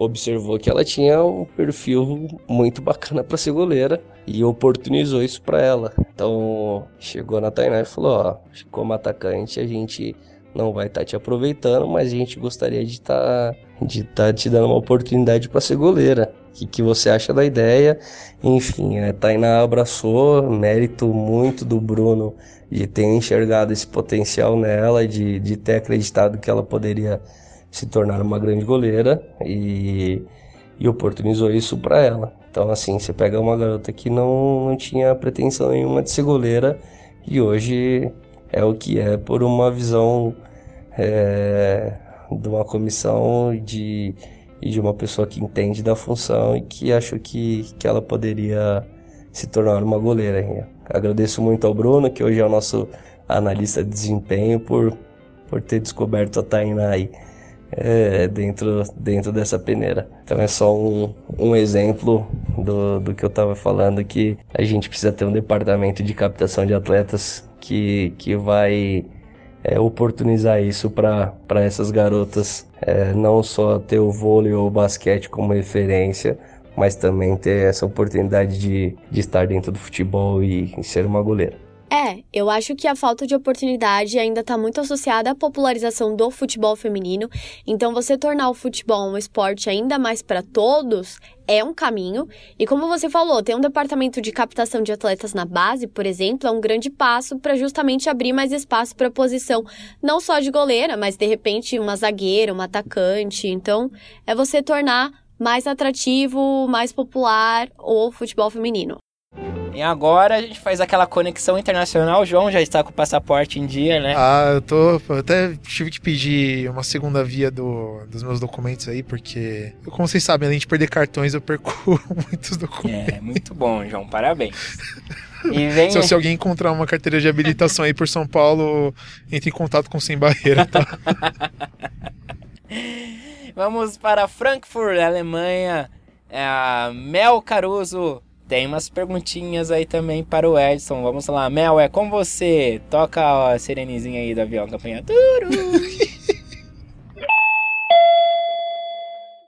observou que ela tinha um perfil muito bacana para ser goleira e oportunizou isso para ela. Então, chegou na Tainá e falou: Ó, como atacante, a gente não vai estar tá te aproveitando, mas a gente gostaria de estar tá, de tá te dando uma oportunidade para ser goleira. O que, que você acha da ideia? Enfim, a Tainá abraçou, mérito muito do Bruno de ter enxergado esse potencial nela, de, de ter acreditado que ela poderia se tornar uma grande goleira e, e oportunizou isso para ela. Então, assim, você pega uma garota que não, não tinha pretensão nenhuma de ser goleira e hoje é o que é por uma visão é, de uma comissão de, de uma pessoa que entende da função e que acho que, que ela poderia se tornar uma goleira. Agradeço muito ao Bruno, que hoje é o nosso analista de desempenho, por, por ter descoberto a Tainá aí é, dentro, dentro dessa peneira. Então é só um, um exemplo do, do que eu estava falando, que a gente precisa ter um departamento de captação de atletas que, que vai é, oportunizar isso para essas garotas, é, não só ter o vôlei ou o basquete como referência, mas também ter essa oportunidade de, de estar dentro do futebol e, e ser uma goleira. É, eu acho que a falta de oportunidade ainda está muito associada à popularização do futebol feminino. Então, você tornar o futebol um esporte ainda mais para todos é um caminho. E como você falou, ter um departamento de captação de atletas na base, por exemplo, é um grande passo para justamente abrir mais espaço para a posição não só de goleira, mas de repente uma zagueira, uma atacante. Então, é você tornar mais atrativo, mais popular o futebol feminino. E agora a gente faz aquela conexão internacional. O João já está com o passaporte em dia, né? Ah, eu tô. Eu até tive que pedir uma segunda via do, dos meus documentos aí, porque, como vocês sabem, além de perder cartões, eu perco muitos documentos. É, muito bom, João. Parabéns. Vem... Se, se, alguém encontrar uma carteira de habilitação aí por São Paulo, entre em contato com Sem Barreira, tá? Vamos para Frankfurt, Alemanha. É Mel Caruso tem umas perguntinhas aí também para o Edson. Vamos lá, Mel, é com você. Toca a sirenezinha aí do avião, campanha.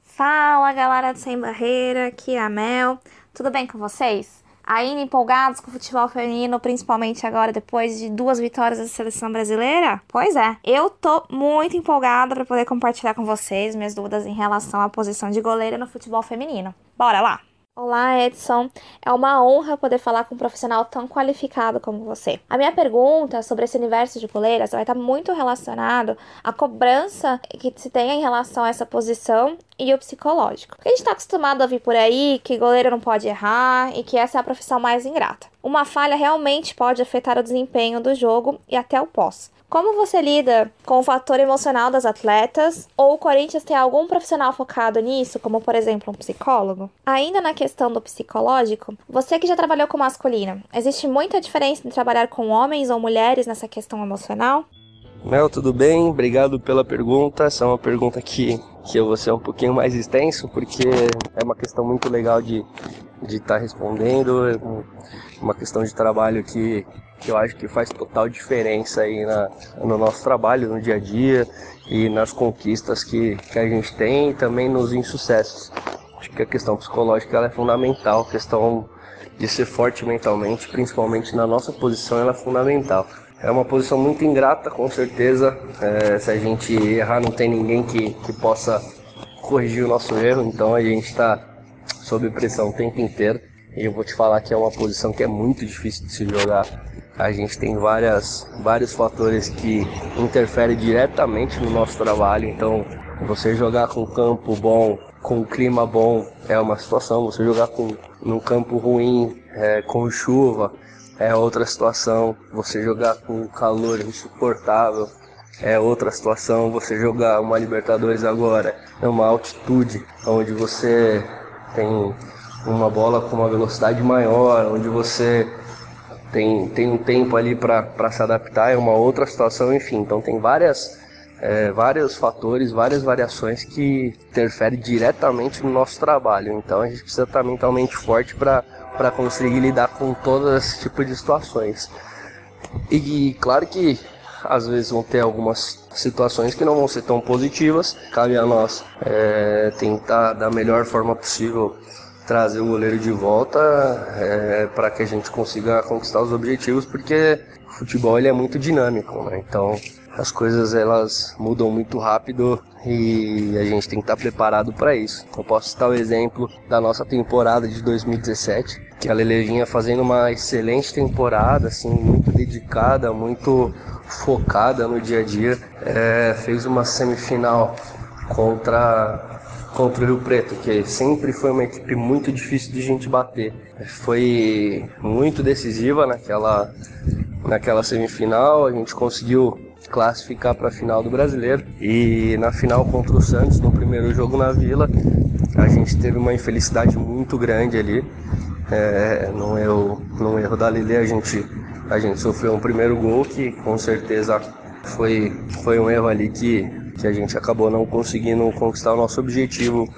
Fala galera do Sem Barreira, aqui é a Mel. Tudo bem com vocês? Ainda empolgados com o futebol feminino, principalmente agora depois de duas vitórias da seleção brasileira? Pois é, eu tô muito empolgada para poder compartilhar com vocês minhas dúvidas em relação à posição de goleira no futebol feminino. Bora lá! Olá, Edson. É uma honra poder falar com um profissional tão qualificado como você. A minha pergunta sobre esse universo de goleiras vai estar muito relacionado à cobrança que se tem em relação a essa posição e o psicológico. Porque a gente está acostumado a ouvir por aí que goleiro não pode errar e que essa é a profissão mais ingrata. uma falha realmente pode afetar o desempenho do jogo e até o pós. Como você lida com o fator emocional das atletas? Ou o Corinthians tem algum profissional focado nisso, como por exemplo um psicólogo? Ainda na questão do psicológico, você que já trabalhou com masculino, existe muita diferença em trabalhar com homens ou mulheres nessa questão emocional? Mel, tudo bem? Obrigado pela pergunta. Essa é uma pergunta que, que eu vou ser um pouquinho mais extenso, porque é uma questão muito legal de estar de tá respondendo, é uma questão de trabalho que, que eu acho que faz total diferença aí na, no nosso trabalho, no dia a dia e nas conquistas que, que a gente tem e também nos insucessos. Acho que a questão psicológica ela é fundamental, a questão de ser forte mentalmente, principalmente na nossa posição, ela é fundamental. É uma posição muito ingrata, com certeza. É, se a gente errar, não tem ninguém que, que possa corrigir o nosso erro, então a gente está sob pressão o tempo inteiro. E eu vou te falar que é uma posição que é muito difícil de se jogar. A gente tem várias, vários fatores que interferem diretamente no nosso trabalho. Então, você jogar com campo bom, com clima bom, é uma situação. Você jogar com num campo ruim, é, com chuva, é outra situação. Você jogar com calor insuportável é outra situação. Você jogar uma Libertadores agora é uma altitude onde você tem uma bola com uma velocidade maior, onde você tem, tem um tempo ali para se adaptar, é uma outra situação, enfim. Então tem várias, é, vários fatores, várias variações que interferem diretamente no nosso trabalho. Então a gente precisa estar mentalmente forte para conseguir lidar com todo esse tipo de situações. E claro que às vezes vão ter algumas situações que não vão ser tão positivas. Cabe a nós é, tentar da melhor forma possível trazer o goleiro de volta é, para que a gente consiga conquistar os objetivos, porque o futebol ele é muito dinâmico, né? Então as coisas elas mudam muito rápido e a gente tem que estar preparado para isso. Eu posso citar o exemplo da nossa temporada de 2017, que a Lele vinha fazendo uma excelente temporada, assim, muito dedicada, muito focada no dia a dia. É, fez uma semifinal contra contra o Rio Preto, que sempre foi uma equipe muito difícil de gente bater. Foi muito decisiva naquela naquela semifinal, a gente conseguiu classificar para a final do Brasileiro. E na final contra o Santos, no primeiro jogo na Vila, a gente teve uma infelicidade muito grande ali. É, no, erro, no erro da Lili, a gente, a gente sofreu um primeiro gol que com certeza foi, foi um erro ali que, que a gente acabou não conseguindo conquistar o nosso objetivo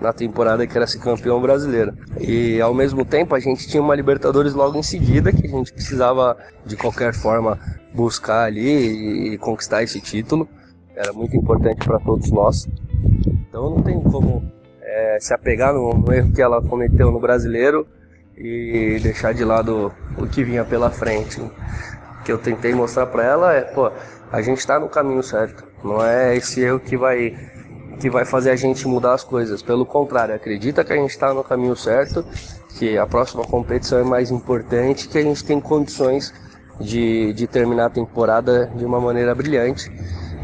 na temporada que era ser campeão brasileiro. E ao mesmo tempo a gente tinha uma Libertadores logo em seguida que a gente precisava de qualquer forma buscar ali e conquistar esse título. Era muito importante para todos nós. Então não tem como é, se apegar no, no, erro que ela cometeu no brasileiro e deixar de lado o que vinha pela frente. Que eu tentei mostrar para ela é, pô, a gente está no caminho certo. Não é esse erro que vai que vai fazer a gente mudar as coisas. Pelo contrário, acredita que a gente está no caminho certo, que a próxima competição é mais importante, que a gente tem condições de, de terminar a temporada de uma maneira brilhante.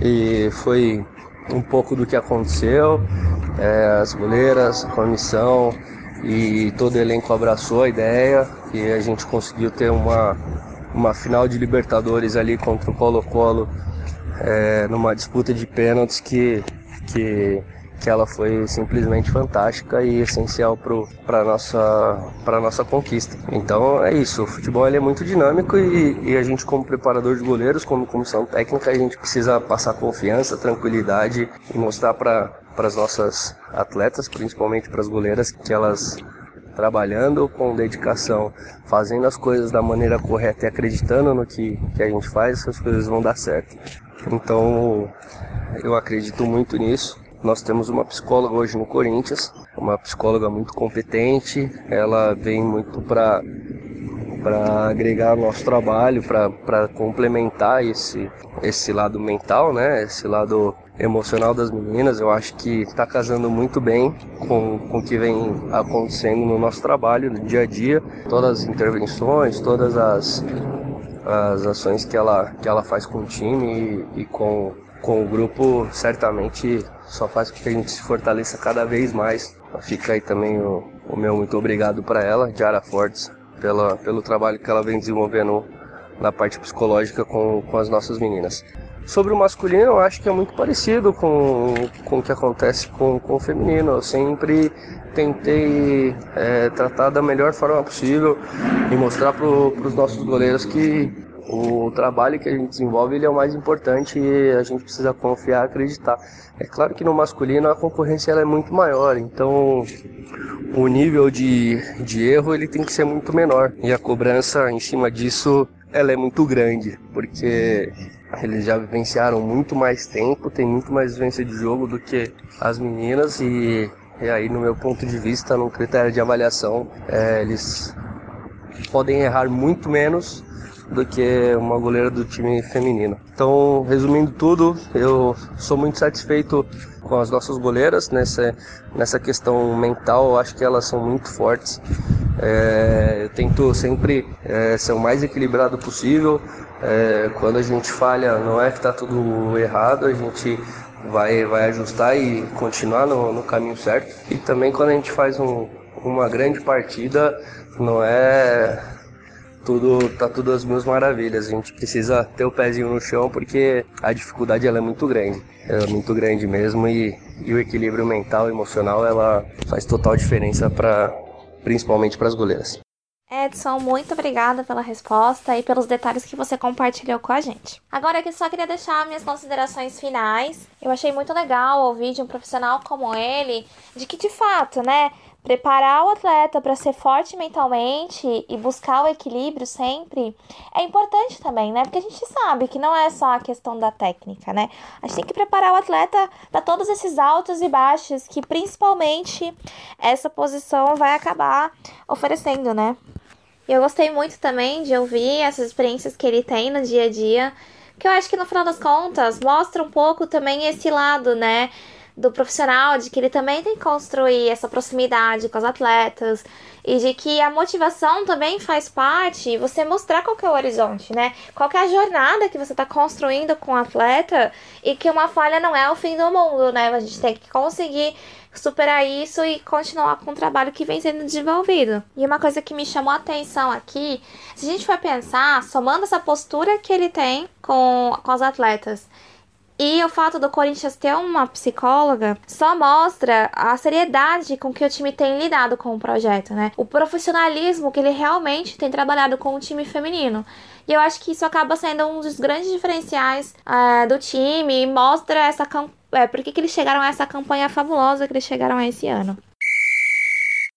E foi um pouco do que aconteceu. É, as goleiras, a comissão e todo o elenco abraçou a ideia e a gente conseguiu ter uma, uma final de Libertadores ali contra o Colo-Colo é, numa disputa de pênaltis que, que que ela foi simplesmente fantástica e essencial para a nossa, nossa conquista. Então é isso, o futebol é muito dinâmico e, e, a gente como preparador de goleiros, como comissão técnica, a gente precisa passar confiança, tranquilidade e mostrar para as nossas atletas, principalmente para as goleiras, que elas trabalhando com dedicação, fazendo as coisas da maneira correta e acreditando no que, que a gente faz, essas coisas vão dar certo. Então eu acredito muito nisso nós temos uma psicóloga hoje no Corinthians, uma psicóloga muito competente. Ela vem muito para para agregar nosso trabalho, para complementar esse esse lado mental, né? Esse lado emocional das meninas. Eu acho que está casando muito bem com, com o que vem acontecendo no nosso trabalho, no dia a dia. Todas as intervenções, todas as, as ações que ela, que ela faz com o time e, e com, com o grupo, certamente só faz com que a gente se fortaleça cada vez mais. Fica aí também o, o meu muito obrigado para ela, Jara Fortes, pela, pelo trabalho que ela vem desenvolvendo na parte psicológica com, com as nossas meninas. Sobre o masculino, eu acho que é muito parecido com, com o que acontece com, com o feminino. Eu sempre tentei é, tratar da melhor forma possível e mostrar para os nossos goleiros que o trabalho que a gente desenvolve ele é o mais importante e a gente precisa confiar, acreditar. É claro que no masculino a concorrência ela é muito maior, então o nível de, de erro ele tem que ser muito menor e a cobrança em cima disso ela é muito grande, porque eles já vivenciaram muito mais tempo, tem muito mais vivência de jogo do que as meninas e, e aí no meu ponto de vista, no critério de avaliação, é, eles podem errar muito menos do que uma goleira do time feminino. Então, resumindo tudo, eu sou muito satisfeito com as nossas goleiras nessa, nessa questão mental. Eu acho que elas são muito fortes. É, eu tento sempre é, ser o mais equilibrado possível. É, quando a gente falha, não é que está tudo errado, a gente vai, vai ajustar e continuar no, no caminho certo. E também quando a gente faz um, uma grande partida, não é tudo tá tudo às mil maravilhas. A gente precisa ter o pezinho no chão porque a dificuldade ela é muito grande, é muito grande mesmo e, e o equilíbrio mental e emocional ela faz total diferença para principalmente para as goleiras. Edson, muito obrigada pela resposta e pelos detalhes que você compartilhou com a gente. Agora eu só queria deixar minhas considerações finais. Eu achei muito legal ouvir de um profissional como ele, de que de fato, né, Preparar o atleta para ser forte mentalmente e buscar o equilíbrio sempre é importante também, né? Porque a gente sabe que não é só a questão da técnica, né? A gente tem que preparar o atleta para todos esses altos e baixos que principalmente essa posição vai acabar oferecendo, né? E eu gostei muito também de ouvir essas experiências que ele tem no dia a dia, que eu acho que no final das contas mostra um pouco também esse lado, né? Do profissional, de que ele também tem que construir essa proximidade com os atletas e de que a motivação também faz parte, você mostrar qual é o horizonte, né? Qual é a jornada que você está construindo com o atleta e que uma falha não é o fim do mundo, né? A gente tem que conseguir superar isso e continuar com o trabalho que vem sendo desenvolvido. E uma coisa que me chamou a atenção aqui, se a gente for pensar, somando essa postura que ele tem com, com os atletas e o fato do Corinthians ter uma psicóloga só mostra a seriedade com que o time tem lidado com o projeto, né? O profissionalismo que ele realmente tem trabalhado com o time feminino. E eu acho que isso acaba sendo um dos grandes diferenciais é, do time e mostra essa é, por que, que eles chegaram a essa campanha fabulosa que eles chegaram a esse ano.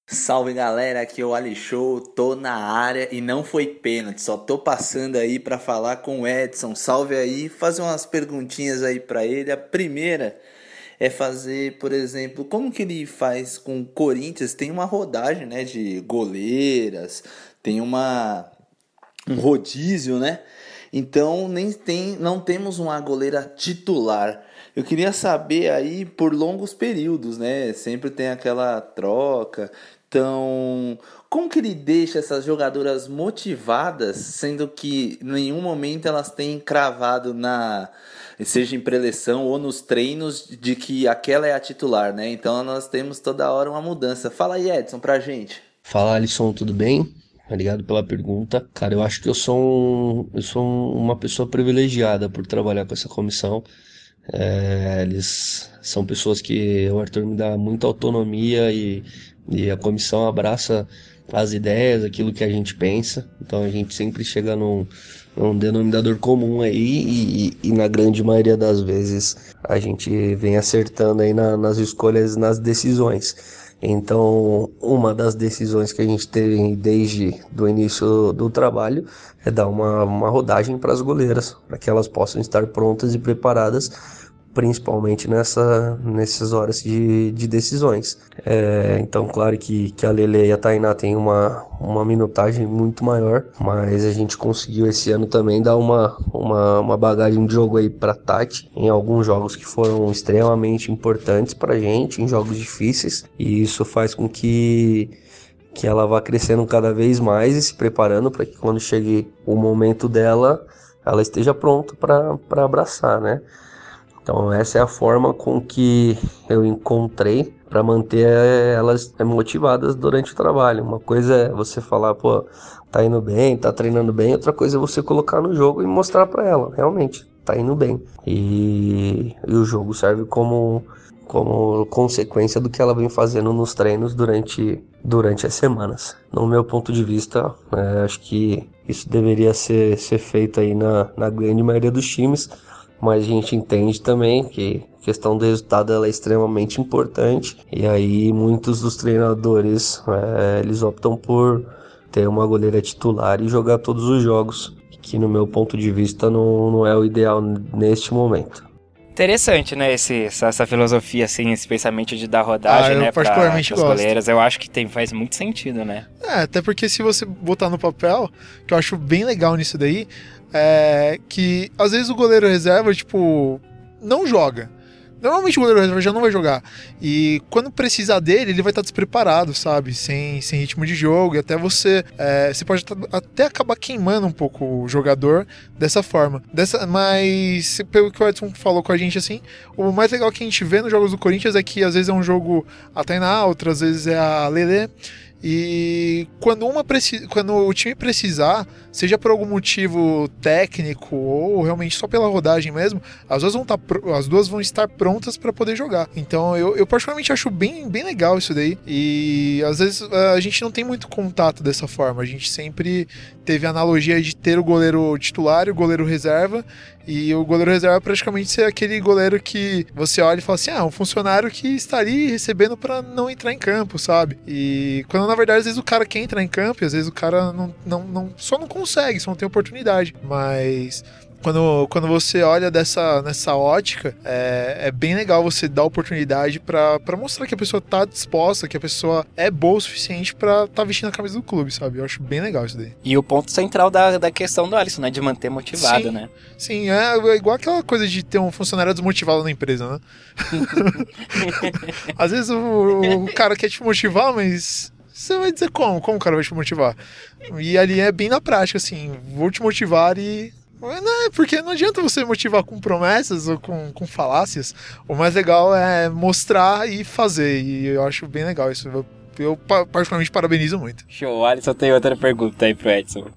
Salve galera, aqui é o Ali Show, tô na área e não foi pênalti, só tô passando aí para falar com o Edson. Salve aí, fazer umas perguntinhas aí para ele. A primeira é fazer, por exemplo, como que ele faz com o Corinthians? Tem uma rodagem, né, de goleiras, tem uma um rodízio, né? Então nem tem, não temos uma goleira titular. Eu queria saber aí por longos períodos, né? Sempre tem aquela troca. Então, como que ele deixa essas jogadoras motivadas, sendo que em nenhum momento elas têm cravado na seja em preleção ou nos treinos de que aquela é a titular, né? Então nós temos toda hora uma mudança. Fala aí, Edson, pra gente. Fala, Alisson, tudo bem? Obrigado pela pergunta. Cara, eu acho que eu sou, um, eu sou uma pessoa privilegiada por trabalhar com essa comissão. É, eles são pessoas que o Arthur me dá muita autonomia e e a comissão abraça as ideias, aquilo que a gente pensa. Então a gente sempre chega num, num denominador comum aí e, e, e, na grande maioria das vezes a gente vem acertando aí na, nas escolhas, nas decisões. Então, uma das decisões que a gente teve desde o início do trabalho é dar uma, uma rodagem para as goleiras, para que elas possam estar prontas e preparadas principalmente nessa, nessas horas de, de decisões. É, então, claro que, que a Lele e a Tainá têm uma, uma minutagem muito maior, mas a gente conseguiu esse ano também dar uma, uma, uma bagagem de jogo aí para Tati em alguns jogos que foram extremamente importantes para gente, em jogos difíceis, e isso faz com que que ela vá crescendo cada vez mais e se preparando para que quando chegue o momento dela, ela esteja pronta para abraçar, né? Então essa é a forma com que eu encontrei para manter elas motivadas durante o trabalho. Uma coisa é você falar, pô, tá indo bem, tá treinando bem, outra coisa é você colocar no jogo e mostrar para ela, realmente, tá indo bem. E, e o jogo serve como como consequência do que ela vem fazendo nos treinos durante, durante as semanas. No meu ponto de vista, é, acho que isso deveria ser, ser feito aí na, na grande maioria dos times, mas a gente entende também que a questão do resultado ela é extremamente importante e aí muitos dos treinadores é, eles optam por ter uma goleira titular e jogar todos os jogos, que no meu ponto de vista não, não é o ideal neste momento. Interessante, né, esse, essa, essa, filosofia, assim, esse pensamento de dar rodagem, ah, né, particularmente pra, gosto. goleiras. Eu acho que tem, faz muito sentido, né? É, até porque se você botar no papel, que eu acho bem legal nisso daí, é que às vezes o goleiro reserva, tipo, não joga. Normalmente o goleiro reserva já não vai jogar. E quando precisar dele, ele vai estar despreparado, sabe? Sem, sem ritmo de jogo. E até você. É, você pode até acabar queimando um pouco o jogador dessa forma. Dessa, mas, pelo que o Edson falou com a gente assim, o mais legal que a gente vê nos jogos do Corinthians é que às vezes é um jogo a Tainá, outras vezes é a Lele. E quando, uma quando o time precisar, seja por algum motivo técnico ou realmente só pela rodagem mesmo, as duas vão, tá, as duas vão estar prontas para poder jogar. Então eu, eu, particularmente acho bem, bem legal isso daí. E às vezes a gente não tem muito contato dessa forma. A gente sempre teve a analogia de ter o goleiro titular e o goleiro reserva. E o goleiro reserva praticamente ser aquele goleiro que você olha e fala assim: ah, um funcionário que está ali recebendo para não entrar em campo, sabe? E quando na verdade às vezes o cara quer entrar em campo e às vezes o cara não, não, não só não consegue, só não tem oportunidade. Mas quando, quando você olha dessa, nessa ótica, é, é bem legal você dar oportunidade para mostrar que a pessoa tá disposta, que a pessoa é boa o suficiente para estar tá vestindo a camisa do clube, sabe? Eu acho bem legal isso daí. E o ponto central da, da questão do Alisson, né? De manter motivado, sim, né? Sim, é, é igual aquela coisa de ter um funcionário desmotivado na empresa, né? Às vezes o, o cara quer te motivar, mas você vai dizer como? Como o cara vai te motivar? E ali é bem na prática, assim, vou te motivar e não, é porque não adianta você motivar com promessas ou com, com falácias. O mais legal é mostrar e fazer. E eu acho bem legal isso. Eu, eu particularmente parabenizo muito. Show, Alisson tem outra pergunta aí pro Edson.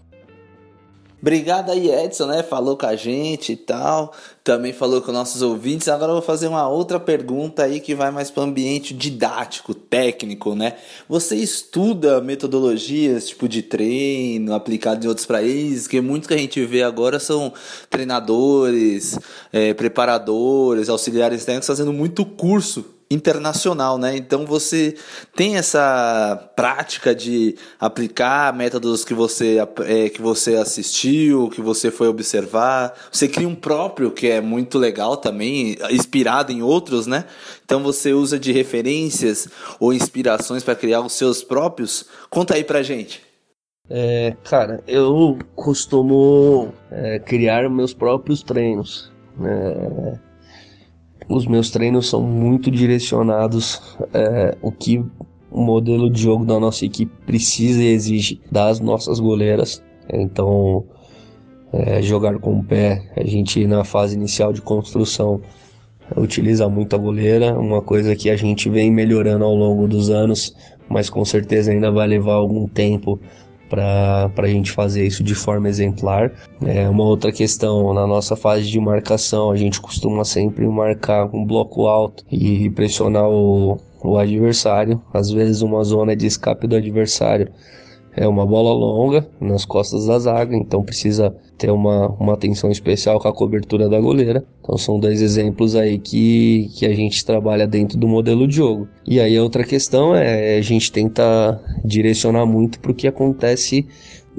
Obrigado aí, Edson, né? Falou com a gente e tal. Também falou com nossos ouvintes. Agora eu vou fazer uma outra pergunta aí que vai mais para o ambiente didático, técnico, né? Você estuda metodologias tipo de treino aplicado em outros países? Que muitos que a gente vê agora são treinadores, é, preparadores, auxiliares técnicos fazendo muito curso internacional, né? Então você tem essa prática de aplicar métodos que você, é, que você assistiu, que você foi observar. Você cria um próprio que é muito legal também, inspirado em outros, né? Então você usa de referências ou inspirações para criar os seus próprios. Conta aí pra gente. É, cara, eu costumo é, criar meus próprios treinos. Né? Os meus treinos são muito direcionados é, o que o modelo de jogo da nossa equipe precisa e exige das nossas goleiras. Então, é, jogar com o pé, a gente na fase inicial de construção utiliza muito a goleira, uma coisa que a gente vem melhorando ao longo dos anos, mas com certeza ainda vai levar algum tempo para a gente fazer isso de forma exemplar. É uma outra questão, na nossa fase de marcação, a gente costuma sempre marcar um bloco alto e pressionar o, o adversário, às vezes uma zona de escape do adversário é uma bola longa nas costas da zaga, então precisa ter uma, uma atenção especial com a cobertura da goleira. Então são dois exemplos aí que, que a gente trabalha dentro do modelo de jogo. E aí outra questão é a gente tenta direcionar muito para o que acontece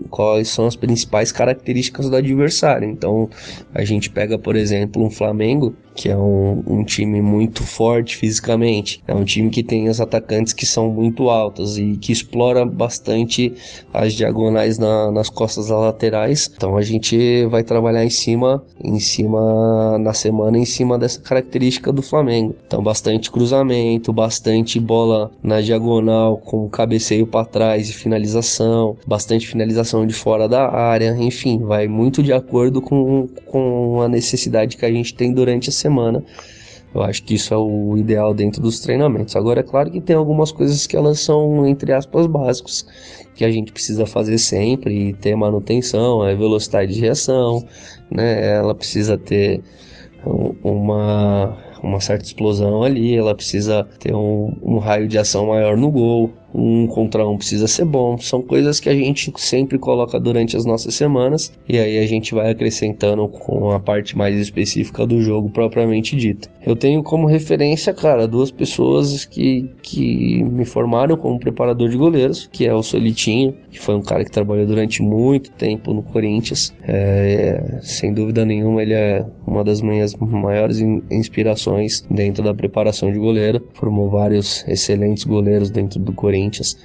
quais são as principais características do adversário. Então, a gente pega, por exemplo, um Flamengo, que é um, um, time muito forte fisicamente. É um time que tem os atacantes que são muito altos e que explora bastante as diagonais na, nas costas laterais. Então a gente vai trabalhar em cima, em cima na semana em cima dessa característica do Flamengo. Então bastante cruzamento, bastante bola na diagonal com cabeceio para trás e finalização, bastante finalização de fora da área. Enfim, vai muito de acordo com, com a necessidade que a gente tem durante a semana Eu acho que isso é o ideal dentro dos treinamentos. Agora, é claro que tem algumas coisas que elas são, entre aspas, básicos, que a gente precisa fazer sempre e ter manutenção, é velocidade de reação, né? Ela precisa ter uma, uma certa explosão ali, ela precisa ter um, um raio de ação maior no gol, um contra um precisa ser bom. São coisas que a gente sempre coloca durante as nossas semanas e aí a gente vai acrescentando com a parte mais específica do jogo propriamente dita. Eu tenho como referência, cara, duas pessoas que, que me formaram como preparador de goleiros, que é o Solitinho, que foi um cara que trabalhou durante muito tempo no Corinthians. É, sem dúvida nenhuma, ele é uma das minhas maiores inspirações dentro da preparação de goleiro. Formou vários excelentes goleiros dentro do Corinthians Corinthians.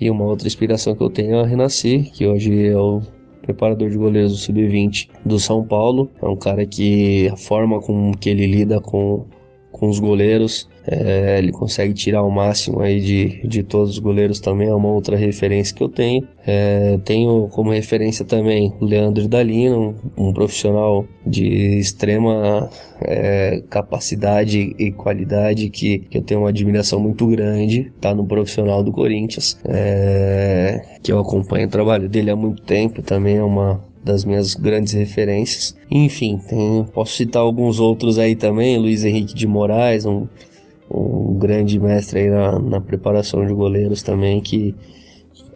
E uma outra inspiração que eu tenho é a Renascer, que hoje é o preparador de goleiros do Sub-20 do São Paulo. É um cara que a forma com que ele lida com, com os goleiros é, ele consegue tirar o máximo aí de, de todos os goleiros também, é uma outra referência que eu tenho. É, tenho como referência também o Leandro Dalino, um, profissional de extrema é, capacidade e qualidade que, que, eu tenho uma admiração muito grande, tá no profissional do Corinthians, é, que eu acompanho o trabalho dele há muito tempo, também é uma, das minhas grandes referências. Enfim, tem, posso citar alguns outros aí também, Luiz Henrique de Moraes, um um grande mestre aí na, na preparação de goleiros também que,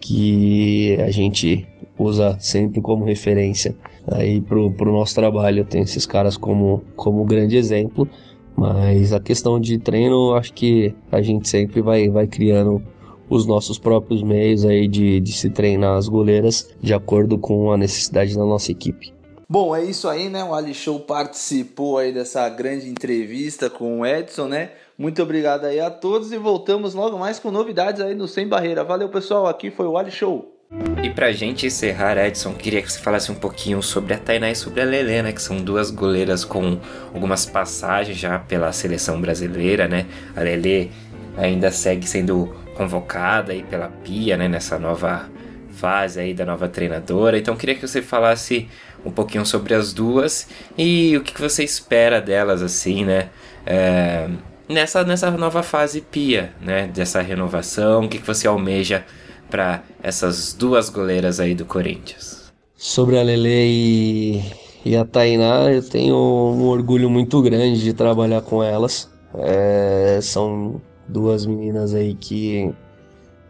que a gente usa sempre como referência aí pro, pro nosso trabalho. Tem esses caras como, como grande exemplo, mas a questão de treino, acho que a gente sempre vai, vai criando os nossos próprios meios aí de, de se treinar as goleiras de acordo com a necessidade da nossa equipe. Bom, é isso aí, né? O Ali Show participou aí dessa grande entrevista com o Edson, né? Muito obrigado aí a todos e voltamos logo mais com novidades aí no Sem Barreira. Valeu, pessoal. Aqui foi o Ali Show. E pra gente encerrar, Edson, queria que você falasse um pouquinho sobre a Tainá e sobre a Lelê, né? Que são duas goleiras com algumas passagens já pela seleção brasileira, né? A Lelê ainda segue sendo convocada aí pela Pia, né? Nessa nova fase aí da nova treinadora. Então queria que você falasse um pouquinho sobre as duas e o que você espera delas, assim, né? É, nessa, nessa nova fase pia, né? Dessa renovação, o que, que você almeja para essas duas goleiras aí do Corinthians? Sobre a Lele e, e a Tainá, eu tenho um orgulho muito grande de trabalhar com elas. É, são duas meninas aí que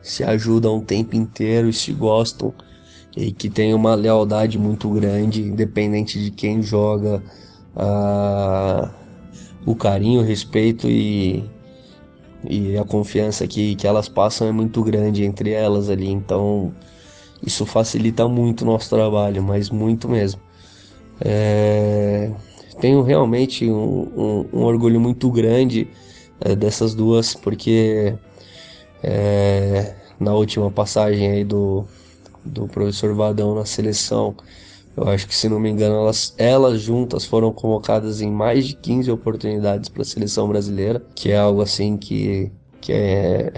se ajudam o tempo inteiro e se gostam e que tem uma lealdade muito grande, independente de quem joga. O carinho, o respeito e, e a confiança que, que elas passam é muito grande entre elas ali. Então isso facilita muito o nosso trabalho, mas muito mesmo. É, tenho realmente um, um, um, orgulho muito grande é, dessas duas, porque é, na última passagem aí do, do professor Vadão na seleção, eu acho que, se não me engano, elas, elas juntas foram convocadas em mais de 15 oportunidades para a seleção brasileira, que é algo assim que, que é,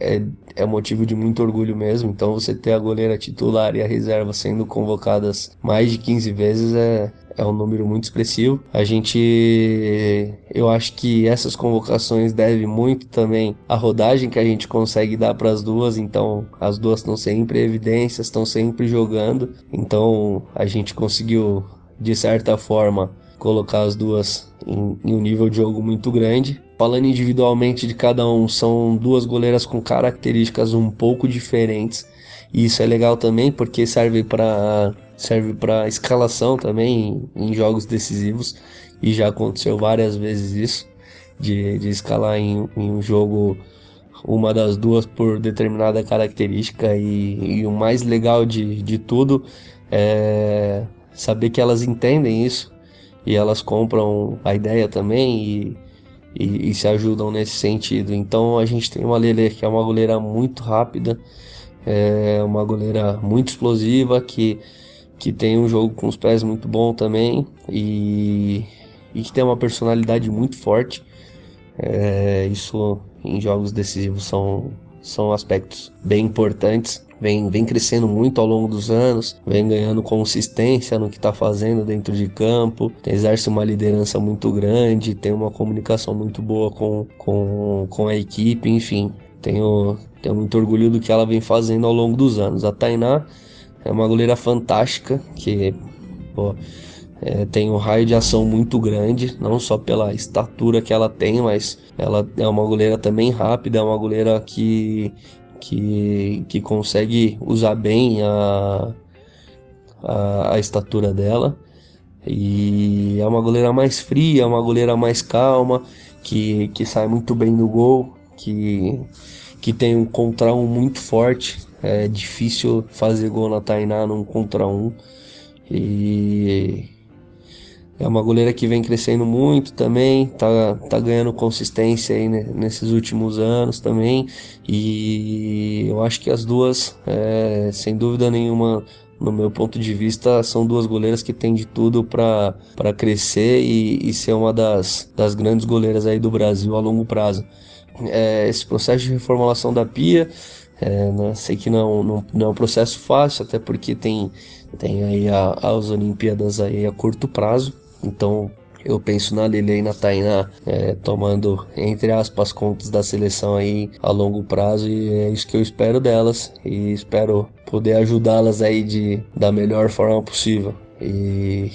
é, é motivo de muito orgulho mesmo. Então, você ter a goleira titular e a reserva sendo convocadas mais de 15 vezes é, é um número muito expressivo. A gente, eu acho que essas convocações devem muito também à rodagem que a gente consegue dar para as duas. Então, as duas estão sempre em evidência, estão sempre jogando. Então, a gente conseguiu, de certa forma, colocar as duas em, em um nível de jogo muito grande. Falando individualmente de cada um, são duas goleiras com características um pouco diferentes. E isso é legal também porque serve para serve para escalação também em, em, jogos decisivos. E já aconteceu várias vezes isso de, de escalar em, em, um jogo uma das duas por determinada característica. E, e o mais legal de, de tudo é saber que elas entendem isso. E elas compram a ideia também e, e, e se ajudam nesse sentido. Então a gente tem uma Lele que é uma goleira muito rápida, é uma goleira muito explosiva que que tem um jogo com os pés muito bom também e, e que tem uma personalidade muito forte. É, isso em jogos decisivos são, são aspectos bem importantes. Vem, vem crescendo muito ao longo dos anos, vem ganhando consistência no que está fazendo dentro de campo, exerce uma liderança muito grande, tem uma comunicação muito boa com, com, com a equipe, enfim. Tenho, tenho muito orgulho do que ela vem fazendo ao longo dos anos. A Tainá é uma goleira fantástica que pô, é, tem um raio de ação muito grande, não só pela estatura que ela tem, mas ela é uma goleira também rápida, é uma goleira que, que, que consegue usar bem a, a, a estatura dela. E é uma goleira mais fria, é uma goleira mais calma, que, que sai muito bem no gol, que, que tem um contra um muito forte. É difícil fazer gol na Tainá num contra um. E é uma goleira que vem crescendo muito também, tá, tá ganhando consistência aí nesses últimos anos também. E eu acho que as duas, é, sem dúvida nenhuma, no meu ponto de vista, são duas goleiras que têm de tudo para crescer e, e, ser uma das, das grandes goleiras aí do Brasil a longo prazo. É, esse processo de reformulação da Pia, é, né, sei que não, não, não, é um processo fácil, até porque tem, tem aí a, as Olimpíadas aí a curto prazo, então eu penso na Lele e na Tainá é, tomando, entre aspas, contas da seleção aí a longo prazo e é isso que eu espero delas e espero poder ajudá-las aí de, da melhor forma possível e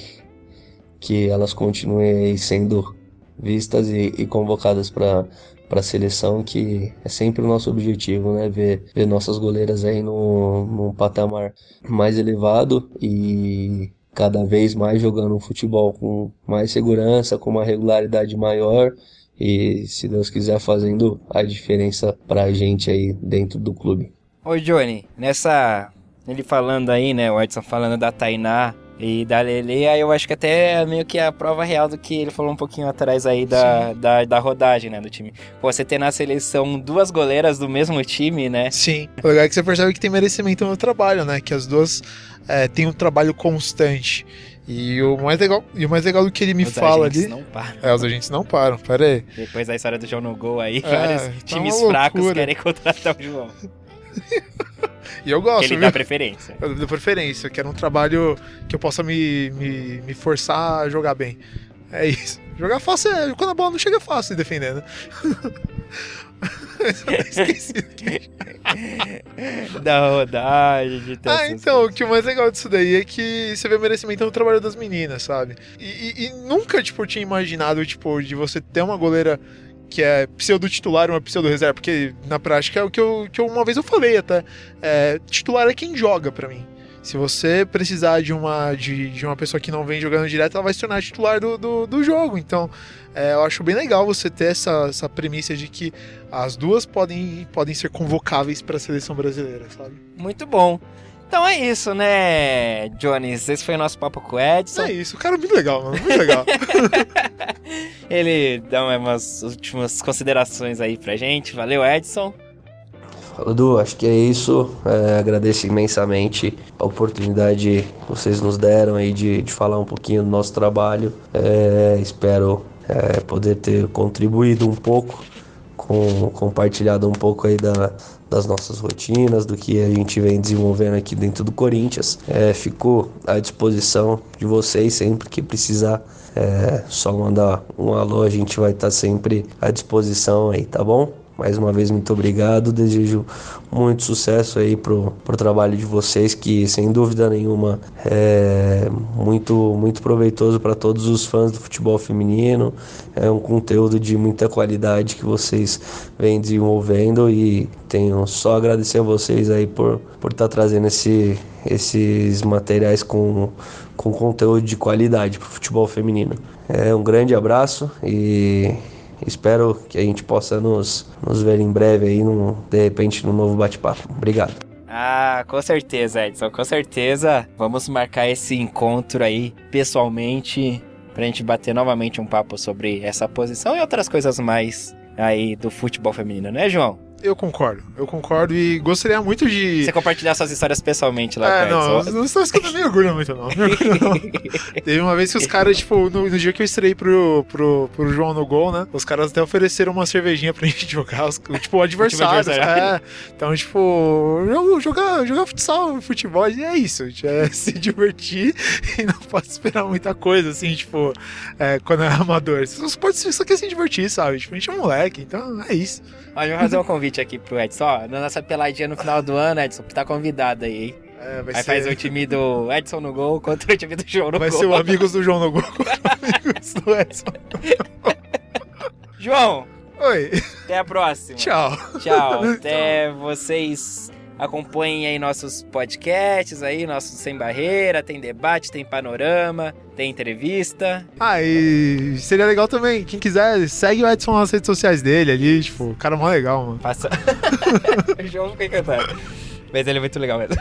que elas continuem sendo vistas e, e convocadas para para a seleção, que é sempre o nosso objetivo, né? Ver, ver nossas goleiras aí no, num patamar mais elevado e cada vez mais jogando um futebol com mais segurança, com uma regularidade maior e, se Deus quiser, fazendo a diferença pra gente aí dentro do clube. Oi, Johnny, nessa. Ele falando aí, né? O Edson falando da Tainá e da Lele, aí eu acho que até meio que a prova real do que ele falou um pouquinho atrás aí da, da, da, rodagem, né, do time. Você ter na seleção duas goleiras do mesmo time, né? Sim. O legal é que você percebe que tem merecimento no trabalho, né? Que as duas é, têm um trabalho constante. E o mais legal, e o mais legal do que ele me os fala ali. Não param. É, os agentes não param, pera aí. Depois da história do João no gol aí, é, vários tá times fracos querem contratar o João. E eu gosto. Ele viu? dá preferência. Eu dou preferência. Eu quero um trabalho que eu possa me, me, me forçar a jogar bem. É isso. Jogar fácil é. Quando a bola não chega é fácil defendendo. Esqueci da rodagem de Ah, então, coisas. o que o mais legal disso daí é que você vê o merecimento no trabalho das meninas, sabe? E, e, e nunca, tipo, tinha imaginado, tipo, de você ter uma goleira que é pseudo-titular e uma pseudo-reserva, porque na prática é o que eu, que eu uma vez eu falei até. É, titular é quem joga para mim. Se você precisar de uma, de, de uma pessoa que não vem jogando direto, ela vai se tornar titular do, do, do jogo. Então, é, eu acho bem legal você ter essa, essa premissa de que as duas podem, podem ser convocáveis para a seleção brasileira, sabe? Muito bom. Então é isso, né, Jones? Esse foi o nosso papo com o Edson. É isso, o cara é muito legal, mano. Muito legal. Ele dá umas últimas considerações aí pra gente. Valeu, Edson. Fala, Du, acho que é isso. É, agradeço imensamente a oportunidade que vocês nos deram aí de, de falar um pouquinho do nosso trabalho. É, espero é, poder ter contribuído um pouco, com, compartilhado um pouco aí da, das nossas rotinas, do que a gente vem desenvolvendo aqui dentro do Corinthians. É, fico à disposição de vocês sempre que precisar. É, só mandar um alô, a gente vai estar sempre à disposição aí, tá bom? Mais uma vez, muito obrigado. Desejo muito sucesso aí pro, pro trabalho de vocês, que sem dúvida nenhuma é muito, muito proveitoso para todos os fãs do futebol feminino. É um conteúdo de muita qualidade que vocês vêm desenvolvendo e tenho só a agradecer a vocês aí por estar por tá trazendo esse, esses materiais com, com conteúdo de qualidade para o futebol feminino. É um grande abraço e Espero que a gente possa nos, nos ver em breve aí, num, de repente, num novo bate-papo. Obrigado. Ah, com certeza, Edson, com certeza. Vamos marcar esse encontro aí pessoalmente pra gente bater novamente um papo sobre essa posição e outras coisas mais aí do futebol feminino, né, João? Eu concordo, eu concordo e gostaria muito de. Você compartilhar suas histórias pessoalmente lá, É, não, não estou escutando me orgulho muito, não. Me orgulho, não. Teve uma vez que os caras, tipo, no, no dia que eu estrei pro, pro, pro João no gol, né? Os caras até ofereceram uma cervejinha pra gente jogar, os, tipo, adversários. adversário. É. Então, tipo, jogar, jogar futsal, futebol, é isso. gente, É se divertir e não pode esperar muita coisa, assim, tipo, é, quando é amador. Você só, pode, só quer se divertir, sabe? Tipo, a gente é moleque, então é isso. Olha, eu vou fazer um convite aqui pro Edson. Ó, na nossa peladinha no final do ano, Edson, tá convidado aí, hein? É, vai Aí ser, faz o time do Edson no gol contra o time do João no vai gol. ser o Amigos do João no gol contra Amigos do Edson. João, Oi, até a próxima. tchau. Tchau. Até vocês acompanhem aí nossos podcasts aí, nossos Sem Barreira, tem debate, tem panorama, tem entrevista. Ah, e seria legal também, quem quiser, segue o Edson nas redes sociais dele ali, tipo, o cara é mó legal, mano. Passa. o João fica encantado. Mas ele é muito legal mesmo.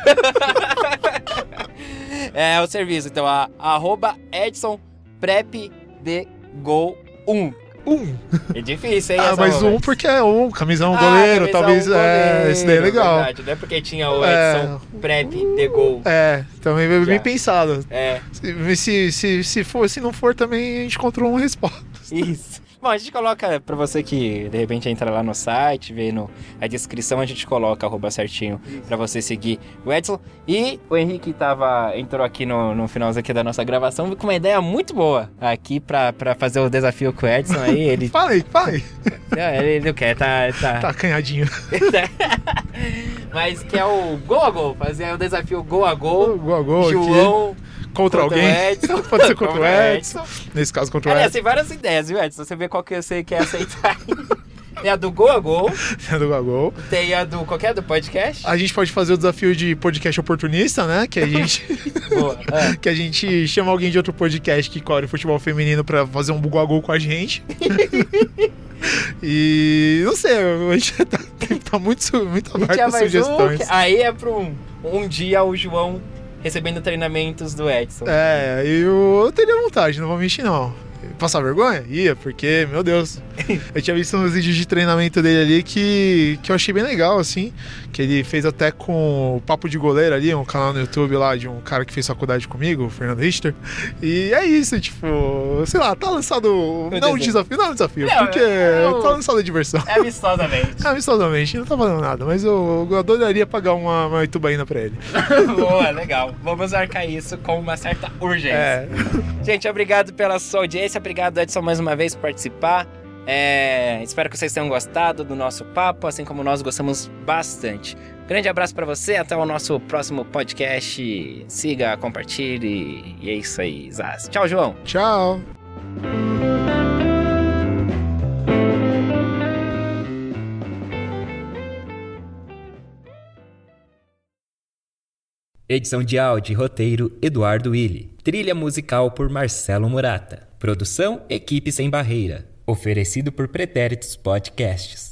é o serviço, então, a, arroba Edson Prep de Gol 1. Um. É difícil, hein? Ah, mas um porque é um, camisão Ah, goleiro, camisão talvez, é, goleiro, esse daí é legal. Verdade, não é porque tinha o É. Edson Prep de Gol. É, também bem, bem Já. pensado. É, Se, se, se, se for, se não for, também a gente encontrou uma resposta. isso. Bom, a gente coloca, pra você que de repente entra lá no site, vê no, a descrição, a gente coloca arroba certinho pra você seguir o Edson. E o Henrique tava, entrou aqui no, no finalzinho aqui da nossa gravação com uma ideia muito boa aqui pra, pra fazer o desafio com o Edson aí. Ele, Fala aí, fala aí. não, ele não quer, tá. tá, Tá acanhadinho. Mas que é o gol a gol, fazer o desafio gol a gol. Gol a gol aqui. Contra, contra alguém. Edson. Pode ser contra o Contra o Edson. Nesse caso, contra o Edson. tem várias ideias, viu, Edson? Você vê qual que você quer aceitar. tem a do gol a gol, do Gol a Gol. tem a do qualquer do podcast. A gente pode fazer o desafio de podcast oportunista, né? Que a gente, Boa. É. que a gente chama alguém de outro podcast que cobre futebol feminino pra fazer um gol a gol com a gente. e não sei, a gente tá, tá muito, muito aberto a um, sugestões. que- aí é pra um, um dia o João recebendo treinamentos do Edson. É, eu, eu teria vontade, não vou mentir não. Passar vergonha? Ia, porque, meu Deus. Eu tinha visto uns vídeos de treinamento dele ali que, que eu achei bem legal, assim. Que ele fez até com o Papo de Goleiro ali, um canal no YouTube lá de um cara que fez faculdade comigo, o Fernando Richter. E é isso, tipo, sei lá, tá lançado. não um desenho. desafio, não é um desafio, Não, porque é o- tá lançado a diversão. É amistosamente. Amistosamente, não tá fazendo nada, mas eu, eu adoraria pagar uma, uma itubaína pra ele. Boa, legal. Vamos marcar isso com uma certa urgência. É. Gente, obrigado pela sua audiência. Obrigado, Edson, mais uma vez por participar. É, espero que vocês tenham gostado do nosso papo, assim como nós gostamos bastante. Grande abraço pra você, até o nosso próximo podcast. Siga, compartilhe e é isso aí, Zaz. Tchau, João. Tchau. Edição de áudio e roteiro Eduardo Willi. Trilha musical por Marcelo Murata. Produção Equipe Sem Barreira. Oferecido por Pretéritos Podcasts.